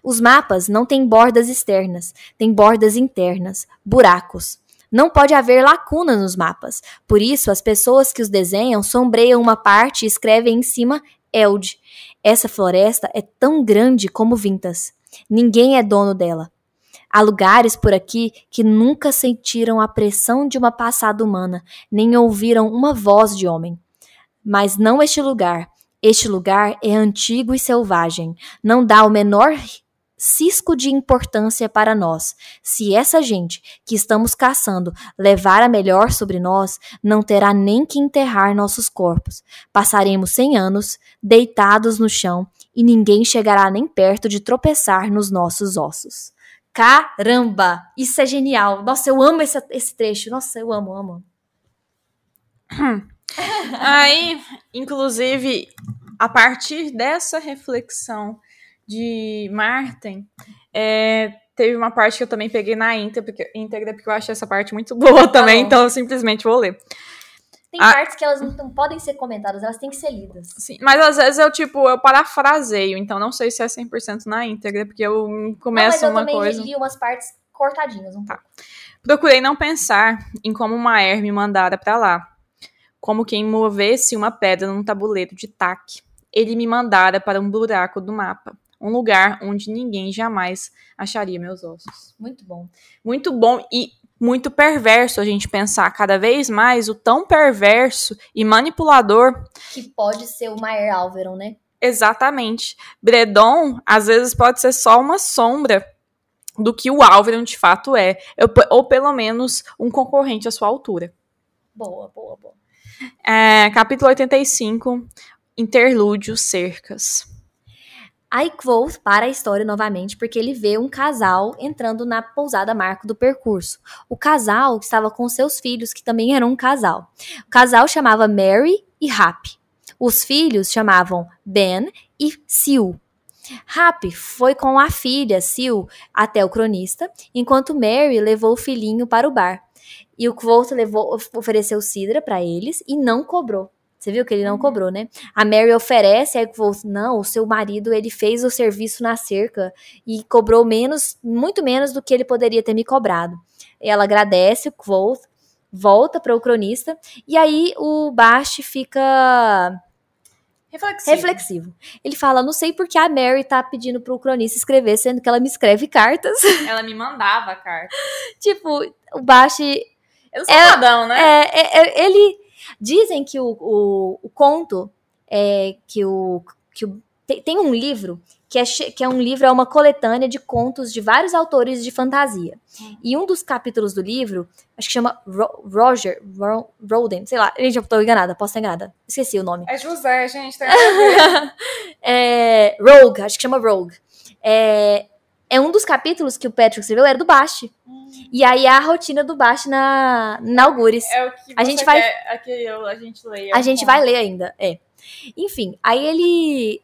Speaker 2: Os mapas não têm bordas externas, têm bordas internas, buracos. Não pode haver lacunas nos mapas. Por isso, as pessoas que os desenham sombreiam uma parte e escrevem em cima Eld. Essa floresta é tão grande como Vintas. Ninguém é dono dela. Há lugares por aqui que nunca sentiram a pressão de uma passada humana, nem ouviram uma voz de homem. Mas não este lugar. Este lugar é antigo e selvagem. Não dá o menor cisco de importância para nós. Se essa gente que estamos caçando levar a melhor sobre nós, não terá nem que enterrar nossos corpos. Passaremos cem anos deitados no chão e ninguém chegará nem perto de tropeçar nos nossos ossos. Caramba! Isso é genial! Nossa, eu amo esse, esse trecho. Nossa, eu amo, amo. [clears throat]
Speaker 1: Aí, inclusive, a partir dessa reflexão de Martin, é, teve uma parte que eu também peguei na íntegra, porque, íntegra, porque eu achei essa parte muito [laughs] boa também,
Speaker 2: bom.
Speaker 1: então eu simplesmente vou ler.
Speaker 2: Tem
Speaker 1: Ah.
Speaker 2: partes que elas não, não podem ser comentadas, elas têm que ser lidas.
Speaker 1: Sim, mas às vezes eu, tipo, eu parafraseio, então não sei se é 100% na íntegra, porque eu
Speaker 2: Não, mas
Speaker 1: começo
Speaker 2: eu
Speaker 1: uma
Speaker 2: também
Speaker 1: coisa...
Speaker 2: li umas partes cortadinhas um pouco.
Speaker 1: Procurei não pensar em como uma er me mandara pra lá, como quem movesse uma pedra num tabuleiro de taque. Ele me mandara para um buraco do mapa, um lugar onde ninguém jamais acharia meus ossos.
Speaker 2: Muito bom.
Speaker 1: Muito bom e muito perverso a gente pensar cada vez mais o tão perverso e manipulador
Speaker 2: Que pode ser o Maier Alveron, né?
Speaker 1: Exatamente. Bredon, às vezes, pode ser só uma sombra do que o Álvaro de fato é, ou pelo menos um concorrente à sua altura.
Speaker 2: Boa, boa, boa.
Speaker 1: É, capítulo 85, Interlúdio Cercas.
Speaker 2: Aí Quoth para a história novamente porque ele vê um casal entrando na pousada Marco do percurso. O casal estava com seus filhos, que também eram um casal. O casal chamava Mary e Happy. Os filhos chamavam Ben e Sil. Happy foi com a filha, Sil, até o cronista, enquanto Mary levou o filhinho para o bar. E o Quoth levou, ofereceu cidra para eles e não cobrou. Você viu que ele não uhum. cobrou, né? A Mary oferece, aí o Quoth, não, o seu marido, ele fez o serviço na cerca e cobrou menos, muito menos do que ele poderia ter me cobrado. Ela agradece o Quoth, volta para o cronista, e aí o Bash fica
Speaker 1: Reflexivo.
Speaker 2: Reflexivo. Ele fala: não sei porque a Mary tá pedindo pro cronista escrever, sendo que ela me escreve cartas.
Speaker 1: Ela me mandava cartas. [laughs]
Speaker 2: tipo, o Bashi.
Speaker 1: Eu sou é, padrão, né?
Speaker 2: É, é, é, ele. Dizem que o, o, o conto é que o. Que o tem, tem um livro que é, que é um livro, é uma coletânea de contos de vários autores de fantasia. Hum. E um dos capítulos do livro, acho que chama Ro Roger Ro Roden, sei lá, gente, eu tô enganada, posso estar enganada. Esqueci o nome.
Speaker 1: É José, gente. Tá [laughs]
Speaker 2: é, Rogue, acho que chama Rogue. É, é um dos capítulos que o Patrick escreveu, era do Bash. Hum. E aí é a rotina do Bash na, na Algures.
Speaker 1: É o que a gente vai, quer, que eu, a gente lê.
Speaker 2: A gente vai ler ainda, é. Enfim, aí ele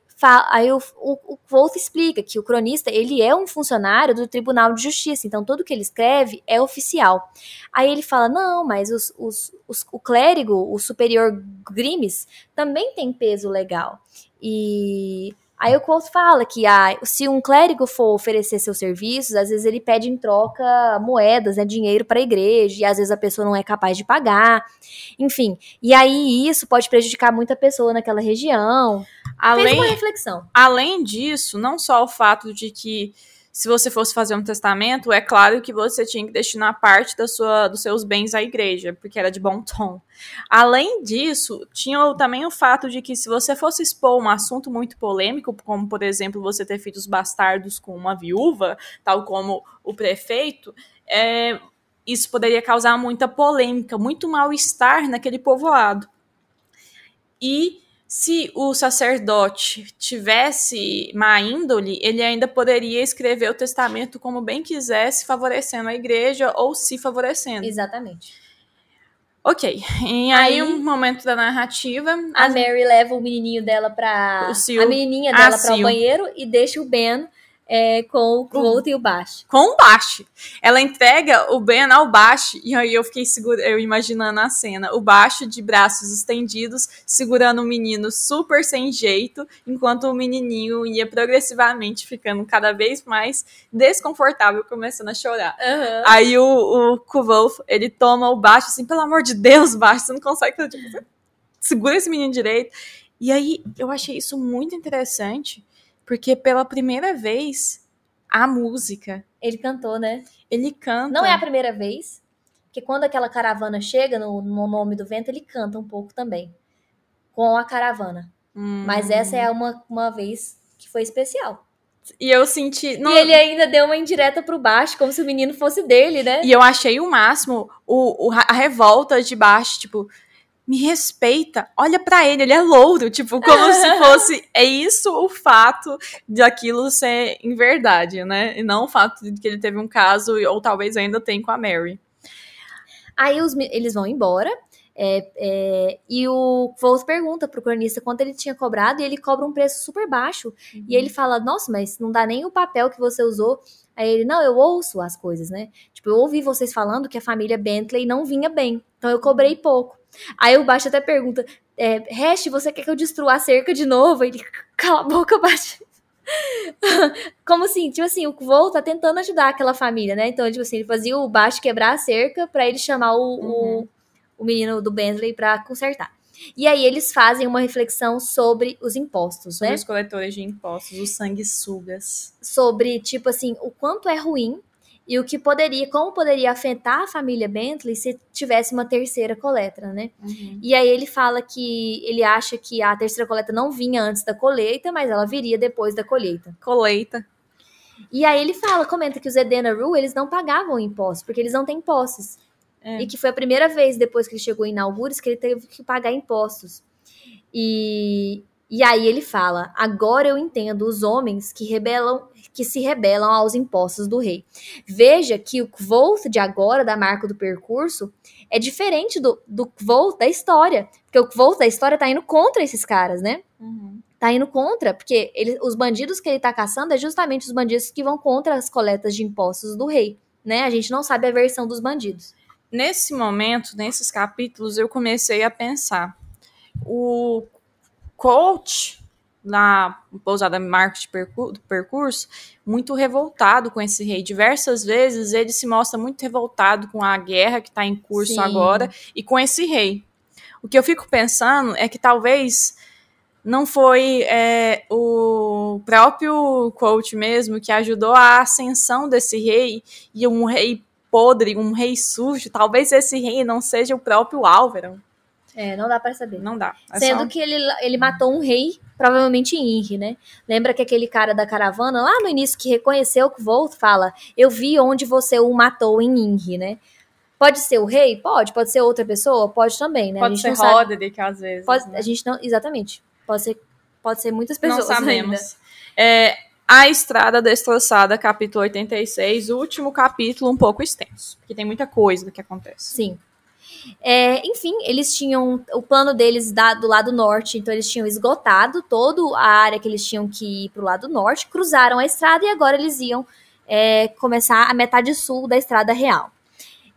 Speaker 2: aí o, o, o Wolff explica que o cronista ele é um funcionário do Tribunal de Justiça, então tudo que ele escreve é oficial. Aí ele fala, não, mas os, os, os, o clérigo, o superior Grimes, também tem peso legal. E Aí o Quoth fala que ah, se um clérigo for oferecer seus serviços, às vezes ele pede em troca moedas, né, dinheiro para a igreja, e às vezes a pessoa não é capaz de pagar. Enfim, e aí isso pode prejudicar muita pessoa naquela região. Além, Fez uma reflexão.
Speaker 1: Além disso, não só o fato de que se você fosse fazer um testamento, é claro que você tinha que destinar parte da sua, dos seus bens à igreja, porque era de bom tom. Além disso, tinha também o fato de que se você fosse expor um assunto muito polêmico, como por exemplo você ter filhos bastardos com uma viúva, tal como o prefeito, é, isso poderia causar muita polêmica, muito mal-estar naquele povoado. E se o sacerdote tivesse má índole, ele ainda poderia escrever o testamento como bem quisesse, favorecendo a igreja ou se favorecendo.
Speaker 2: Exatamente.
Speaker 1: Ok. E aí, aí um momento da narrativa.
Speaker 2: A Mary leva o menininho dela Sil. A menininha dela para o banheiro e deixa o Ben é, com o Quote e o Bash.
Speaker 1: Com o Bash. Ela entrega o Ben ao Bash, e aí eu fiquei segura, eu imaginando a cena. O Bash de braços estendidos, segurando o menino super sem jeito, enquanto o menininho ia progressivamente ficando cada vez mais desconfortável, começando a chorar. Uhum. Aí o, o ele toma o Bash assim, pelo amor de Deus, Bash, você não consegue tipo, segura esse menino direito. E aí eu achei isso muito interessante, porque pela primeira vez, a música.
Speaker 2: Ele cantou, né?
Speaker 1: Ele canta.
Speaker 2: Não é a primeira vez, porque quando aquela caravana chega no, no nome do vento, ele canta um pouco também. Com a caravana. Hum. Mas essa é uma, uma vez que foi especial.
Speaker 1: E eu senti.
Speaker 2: Não... E ele ainda deu uma indireta pro baixo, como se o menino fosse dele, né?
Speaker 1: E eu achei o máximo o, o a revolta de baixo, tipo, me respeita, olha para ele, ele é louro, tipo, como se [laughs] fosse, é isso o fato de aquilo ser em verdade, né? E não o fato de que ele teve um caso, ou talvez ainda tem com a Mary.
Speaker 2: Aí os, eles vão embora, é, é, e o Vols pergunta pro cronista quanto ele tinha cobrado, e ele cobra um preço super baixo. Uhum. E ele fala, nossa, mas não dá nem o papel que você usou. Aí ele, não, eu ouço as coisas, né? Tipo, eu ouvi vocês falando que a família Bentley não vinha bem, então eu cobrei pouco. Aí o Baixo até pergunta: é, Hash, você quer que eu destrua a cerca de novo? Ele, [laughs] cala a boca, Baixo. [laughs] Como assim? Tipo assim, o Vô tá tentando ajudar aquela família, né? Então, tipo assim, ele fazia o Baixo quebrar a cerca para ele chamar o, uhum. o, o, menino do Bentley pra consertar. E aí eles fazem uma reflexão sobre os impostos,
Speaker 1: sobre
Speaker 2: né?
Speaker 1: os coletores de impostos, os sanguessugas.
Speaker 2: Sobre, tipo assim, o quanto é ruim e o que poderia, como poderia afetar a família Bentley se tivesse uma terceira coleta, né?
Speaker 1: Uhum.
Speaker 2: E aí ele fala que ele acha que a terceira coleta não vinha antes da colheita, mas ela viria depois da colheita.
Speaker 1: Colheita.
Speaker 2: E aí ele fala, comenta que os Edena Rule, eles não pagavam impostos, porque eles não têm posses.
Speaker 1: É.
Speaker 2: E que foi a primeira vez depois que ele chegou em Naugures que ele teve que pagar impostos. E, e aí ele fala: agora eu entendo os homens que rebelam, que se rebelam aos impostos do rei. Veja que o Kvolt de agora, da marca do percurso, é diferente do, do Kvolt da história. Porque o Kvolt da história tá indo contra esses caras, né?
Speaker 1: Uhum.
Speaker 2: Tá indo contra, porque ele, os bandidos que ele tá caçando é justamente os bandidos que vão contra as coletas de impostos do rei. Né? A gente não sabe a versão dos bandidos.
Speaker 1: Nesse momento, nesses capítulos, eu comecei a pensar. O coach na pousada Marcos de percur do percurso, muito revoltado com esse rei. Diversas vezes ele se mostra muito revoltado com a guerra que está em curso
Speaker 2: Sim.
Speaker 1: agora e com esse rei. O que eu fico pensando é que talvez não foi é, o próprio coach mesmo que ajudou a ascensão desse rei e um rei podre, um rei sujo. Talvez esse rei não seja o próprio Álvaro.
Speaker 2: É, não dá para saber.
Speaker 1: Não dá. É
Speaker 2: Sendo
Speaker 1: só-
Speaker 2: que ele, ele matou um rei, provavelmente em Inri, né? Lembra que aquele cara da caravana, lá no início, que reconheceu que Volt fala: Eu vi onde você o matou em Inri, né? Pode ser o rei? Pode. Pode ser outra pessoa? Pode também, né?
Speaker 1: Pode ser
Speaker 2: não sabe.
Speaker 1: Roderick, às vezes.
Speaker 2: Pode,
Speaker 1: né?
Speaker 2: A gente não. Exatamente. Pode ser, pode ser muitas
Speaker 1: Não
Speaker 2: pessoas.
Speaker 1: sabemos.
Speaker 2: ainda.
Speaker 1: É, a Estrada Destroçada, capítulo 86, o último capítulo um pouco extenso, porque tem muita coisa que acontece.
Speaker 2: Sim. É, enfim, eles tinham o plano deles da- do lado norte, então eles tinham esgotado toda a área que eles tinham que ir pro lado norte, cruzaram a estrada e agora eles iam é, começar a metade sul da estrada real.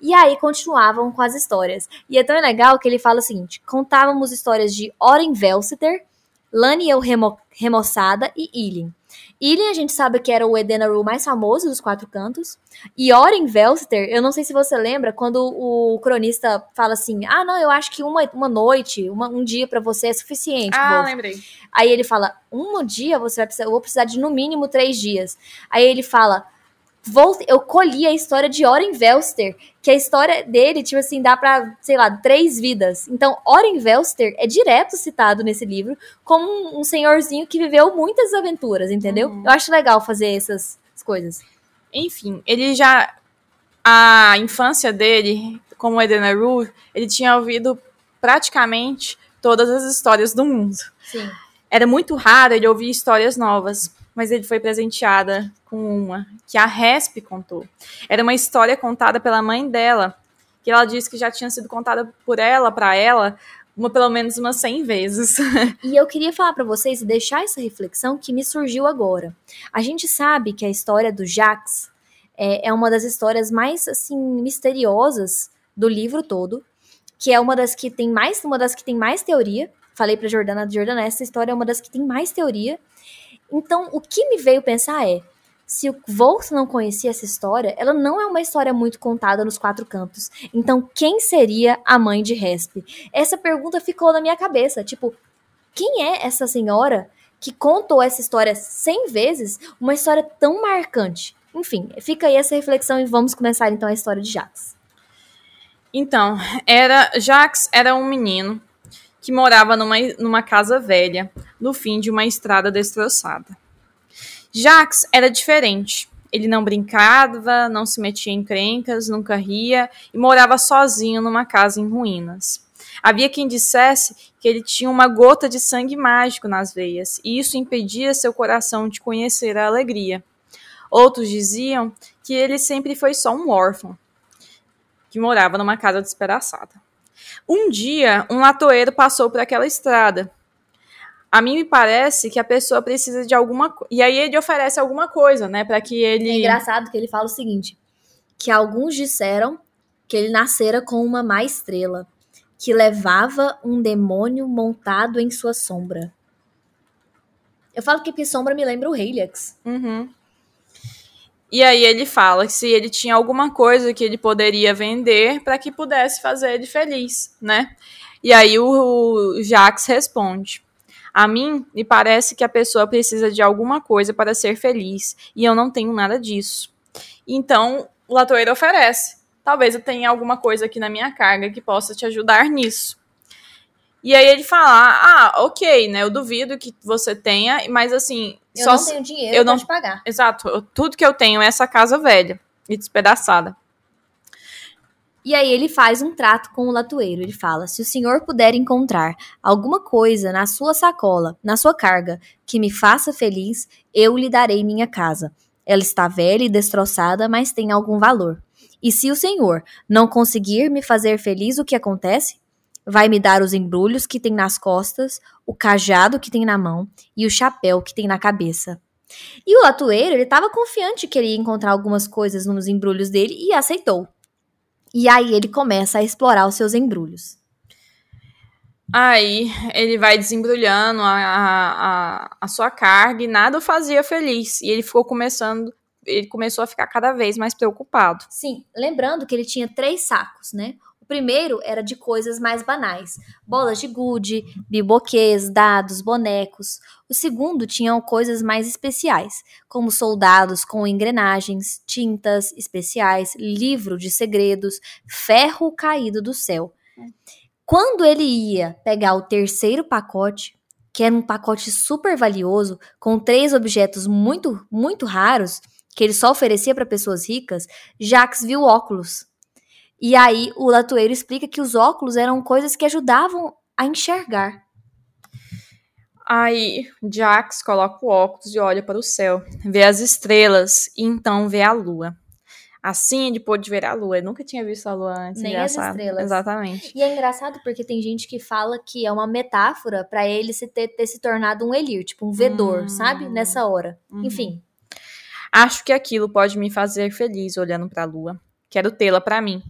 Speaker 2: E aí continuavam com as histórias. E é tão legal que ele fala o seguinte: contávamos histórias de Oren Velseter, Laniel Remo, Remoçada e Ilin. Ilin a gente sabe que era o Edenaru mais famoso dos quatro cantos. E Oren Velster, eu não sei se você lembra, quando o cronista fala assim: ah, não, eu acho que uma, uma noite, uma- um dia pra você é suficiente.
Speaker 1: Ah,
Speaker 2: Wolf."
Speaker 1: lembrei.
Speaker 2: Aí ele fala: um dia você vai precisar, eu vou precisar de no mínimo três dias. Aí ele fala. Vou, eu colhi a história de Oren Velster, que a história dele, tipo assim, dá pra, sei lá, três vidas. Então, Oren Velster é direto citado nesse livro como um, senhorzinho que viveu muitas aventuras, entendeu?
Speaker 1: Uhum.
Speaker 2: Eu acho legal fazer essas coisas.
Speaker 1: Enfim, ele já. A infância dele, como Edenaru, ele tinha ouvido praticamente todas as histórias do mundo.
Speaker 2: Sim.
Speaker 1: Era muito raro ele ouvir histórias novas, mas ele foi presenteada com uma que a Resp contou. Era uma história contada pela mãe dela, que ela disse que já tinha sido contada por ela, para ela, uma pelo menos umas 100 vezes. [laughs]
Speaker 2: E eu queria falar pra vocês e deixar essa reflexão que me surgiu agora. A gente sabe que a história do Jax é, é uma das histórias mais assim misteriosas do livro todo, que é uma das que tem mais, uma das que tem mais teoria. Falei pra Jordana, Jordana, essa história é uma das que tem mais teoria. Então, o que me veio pensar é, se o Volt não conhecia essa história, ela não é uma história muito contada nos quatro cantos. Então, quem seria a mãe de Resp? Essa pergunta ficou na minha cabeça, tipo, quem é essa senhora que contou essa história 100 vezes, uma história tão marcante? Enfim, fica aí essa reflexão e vamos começar então a história de Jax.
Speaker 1: Então, era Jax era um menino que morava numa, numa casa velha, no fim de uma estrada destroçada. Jax era diferente. Ele não brincava, não se metia em crencas, nunca ria e morava sozinho numa casa em ruínas. Havia quem dissesse que ele tinha uma gota de sangue mágico nas veias, e isso impedia seu coração de conhecer a alegria. Outros diziam que ele sempre foi só um órfão, que morava numa casa despedaçada. Um dia, um latoeiro passou por aquela estrada. A mim me parece que a pessoa precisa de alguma coisa. E aí ele oferece alguma coisa, né? Para que ele.
Speaker 2: É engraçado que ele fala o seguinte: que alguns disseram que ele nascera com uma má estrela, que levava um demônio montado em sua sombra. Eu falo que sombra me lembra o Helix.
Speaker 1: Uhum. E aí ele fala que se ele tinha alguma coisa que ele poderia vender para que pudesse fazer ele feliz, né? E aí o, o Jax responde: A mim me parece que a pessoa precisa de alguma coisa para ser feliz e eu não tenho nada disso. Então o latoeiro oferece. Talvez eu tenha alguma coisa aqui na minha carga que possa te ajudar nisso. E aí ele fala, ah, ok, né? Eu duvido que você tenha, mas assim.
Speaker 2: Eu
Speaker 1: só
Speaker 2: não tenho dinheiro
Speaker 1: eu não-
Speaker 2: te pagar.
Speaker 1: Exato, eu- tudo que eu tenho é essa casa velha e despedaçada.
Speaker 2: E aí ele faz um trato com o latoeiro. Ele fala: se o senhor puder encontrar alguma coisa na sua sacola, na sua carga, que me faça feliz, eu lhe darei minha casa. Ela está velha e destroçada, mas tem algum valor. E se o senhor não conseguir me fazer feliz, o que acontece? Vai me dar os embrulhos que tem nas costas, o cajado que tem na mão e o chapéu que tem na cabeça. E o latoeiro, ele estava confiante que ele ia encontrar algumas coisas nos embrulhos dele e aceitou. E aí ele começa a explorar os seus embrulhos.
Speaker 1: Aí ele vai desembrulhando a, a, a, sua carga e nada o fazia feliz. E ele ficou começando, ele começou a ficar cada vez mais preocupado.
Speaker 2: Sim, lembrando que ele tinha três sacos, né? Primeiro era de coisas mais banais: bolas de gude, biboquês, dados, bonecos. O segundo tinha coisas mais especiais, como soldados com engrenagens, tintas especiais, livro de segredos, ferro caído do céu. Quando ele ia pegar o terceiro pacote, que era um pacote super valioso, com três objetos muito, muito raros, que ele só oferecia para pessoas ricas, Jax viu óculos. E aí o latoeiro explica que os óculos eram coisas que ajudavam a enxergar.
Speaker 1: Aí Jax coloca o óculos e olha para o céu, vê as estrelas e então vê a lua. Assim ele pôde ver a lua. Ele nunca tinha visto a lua antes.
Speaker 2: Nem as
Speaker 1: engraçado.
Speaker 2: estrelas.
Speaker 1: Exatamente.
Speaker 2: E é engraçado porque tem gente que fala que é uma metáfora para ele se ter, ter se tornado um Elir, tipo um vedor,
Speaker 1: Hum.
Speaker 2: sabe? Nessa hora.
Speaker 1: Uhum.
Speaker 2: Enfim.
Speaker 1: Acho que aquilo pode me fazer feliz olhando para a lua. Quero tê-la para mim.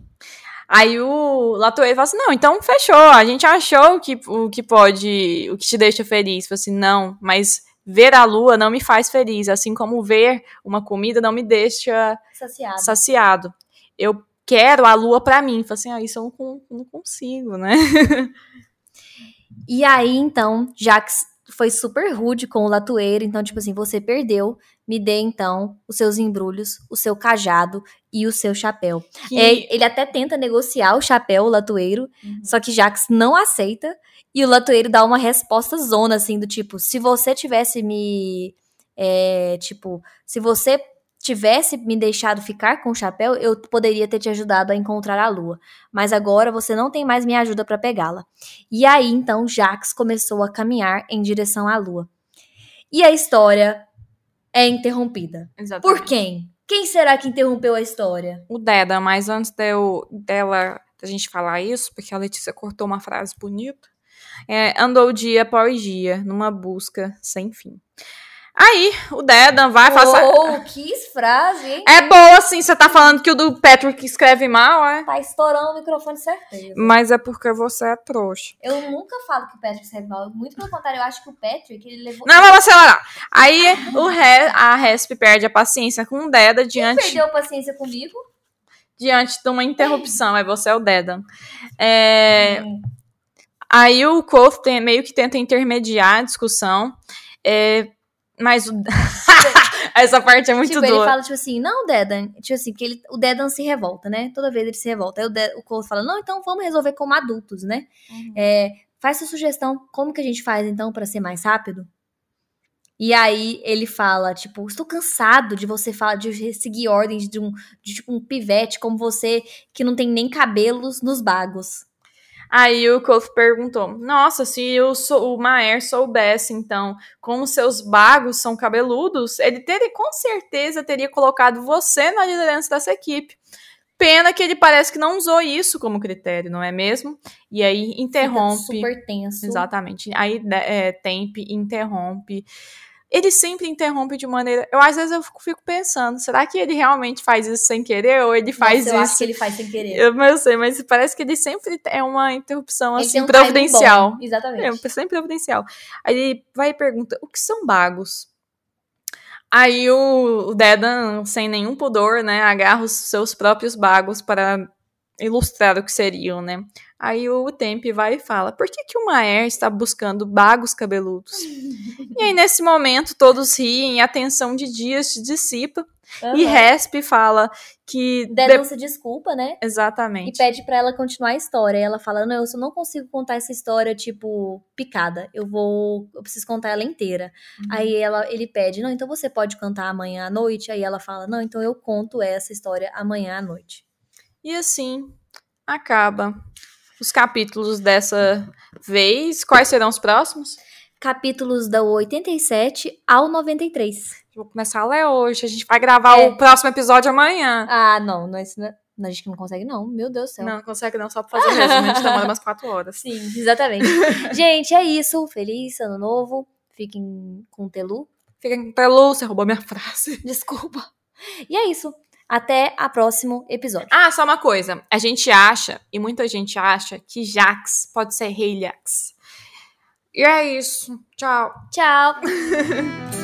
Speaker 1: Aí o latoeiro fala assim: não, então fechou. A gente achou que, o que pode, o que te deixa feliz. Fala assim: não, mas ver a lua não me faz feliz. Assim como ver uma comida não me deixa
Speaker 2: Saciado.
Speaker 1: saciado. Eu quero a lua para mim. Fala assim: ah, isso eu não, não consigo, né?
Speaker 2: E aí, então, Jax foi super rude com o latoeiro. Então, tipo assim, você perdeu. Me dê, então, os seus embrulhos, o seu cajado e o seu chapéu.
Speaker 1: Que-
Speaker 2: É, ele até tenta negociar o chapéu, o latoeiro,
Speaker 1: Uhum.
Speaker 2: só que Jax não aceita. E o latoeiro dá uma resposta zona, assim, do tipo, se você tivesse me. é, tipo, se você tivesse me deixado ficar com o chapéu, eu poderia ter te ajudado a encontrar a lua. Mas agora você não tem mais minha ajuda pra pegá-la. E aí, então, Jax começou a caminhar em direção à lua. E a história é interrompida.
Speaker 1: Exatamente.
Speaker 2: Por quem? Quem será que interrompeu a história?
Speaker 1: o Deda, mas antes de eu- dela, da gente falar isso, porque a Letícia cortou uma frase bonita, é, andou dia após dia numa busca sem fim. Aí, o Dedan vai fazer.
Speaker 2: Oh, que frase, hein?
Speaker 1: É boa, assim, você tá falando que o do Patrick escreve mal, é?
Speaker 2: Tá estourando o microfone certeza.
Speaker 1: Mas é porque você é trouxa.
Speaker 2: Eu nunca falo que o Patrick escreve mal. Muito pelo contrário, eu acho que o Patrick, ele levou.
Speaker 1: Não, vamos acelerar. Aí, o Re- a Resp perde a paciência com o Deda diante,
Speaker 2: Perdeu paciência comigo.
Speaker 1: diante de uma interrupção. Aí você é o Dedan. É,
Speaker 2: Hum.
Speaker 1: Aí o Koth meio que tenta intermediar a discussão. é, mas o... [laughs] [laughs] essa parte é muito
Speaker 2: tipo, ele
Speaker 1: dura.
Speaker 2: fala, tipo assim, não, Dedan. Tipo assim, porque ele, o Dedan se revolta, né? Toda vez ele se revolta. Aí o, De, o Cole fala, não, então vamos resolver como adultos, né?
Speaker 1: Uhum.
Speaker 2: É, faz sua sugestão, como que a gente faz, então, pra ser mais rápido? E aí ele fala, tipo, estou cansado de você falar, de seguir ordens de um, de, tipo, um pivete como você, que não tem nem cabelos nos bagos.
Speaker 1: Aí o Koth perguntou: Nossa, se o, sou- o Maer soubesse, então, como seus bagos são cabeludos, ele teria, com certeza teria colocado você na liderança dessa equipe. Pena que ele parece que não usou isso como critério, não é mesmo? E aí
Speaker 2: Fica
Speaker 1: interrompe.
Speaker 2: super tenso.
Speaker 1: Exatamente. Aí né, é, Temp interrompe. Ele sempre interrompe de maneira. Eu às vezes eu fico, pensando, será que ele realmente faz isso sem querer ou ele faz
Speaker 2: Nossa, eu
Speaker 1: isso?
Speaker 2: acho que ele faz sem querer.
Speaker 1: Eu, mas eu sei, mas parece que ele sempre é uma interrupção
Speaker 2: Ele
Speaker 1: assim
Speaker 2: um
Speaker 1: providencial.
Speaker 2: bom, Exatamente.
Speaker 1: É, sempre providencial. Aí ele vai e pergunta: o que são bagos? Aí o, o Dedan, sem nenhum pudor, né, agarra os seus próprios bagos para ilustrar o que seriam, né? Aí o Temp vai e fala: Por que, que o Maer está buscando bagos cabeludos? e aí, nesse momento, todos riem e a tensão de Dias se dissipa.
Speaker 2: Aham.
Speaker 1: E Resp fala que. de-
Speaker 2: Denúncia desculpa, né? E
Speaker 1: Exatamente.
Speaker 2: pede pra ela continuar a história. E ela fala: Não, eu só não consigo contar essa história, tipo, picada. Eu vou. Eu preciso contar ela inteira. Aí ela, ele pede: Não, então você pode cantar amanhã à noite? Aí ela fala: Não, então eu conto essa história amanhã à noite.
Speaker 1: E assim acaba os capítulos dessa vez. Quais serão os próximos?
Speaker 2: Capítulos da 87 ao 93.
Speaker 1: Vou começar a ler hoje. A gente vai gravar
Speaker 2: É.
Speaker 1: o próximo episódio amanhã.
Speaker 2: Ah, não, não, isso não, a gente não consegue, não. Meu Deus do céu.
Speaker 1: Não, não consegue não, só pra fazer mesmo. A gente demora umas quatro horas.
Speaker 2: Sim, exatamente. [laughs] gente, é isso. Feliz ano novo. Fiquem com o Telu.
Speaker 1: Fica pelo, você roubou minha frase.
Speaker 2: Desculpa. E é isso. Até a próximo episódio.
Speaker 1: Ah, só uma coisa. A gente acha, e muita gente acha, que Jax pode ser Rei Jax. E é isso. Tchau.
Speaker 2: Tchau. [laughs]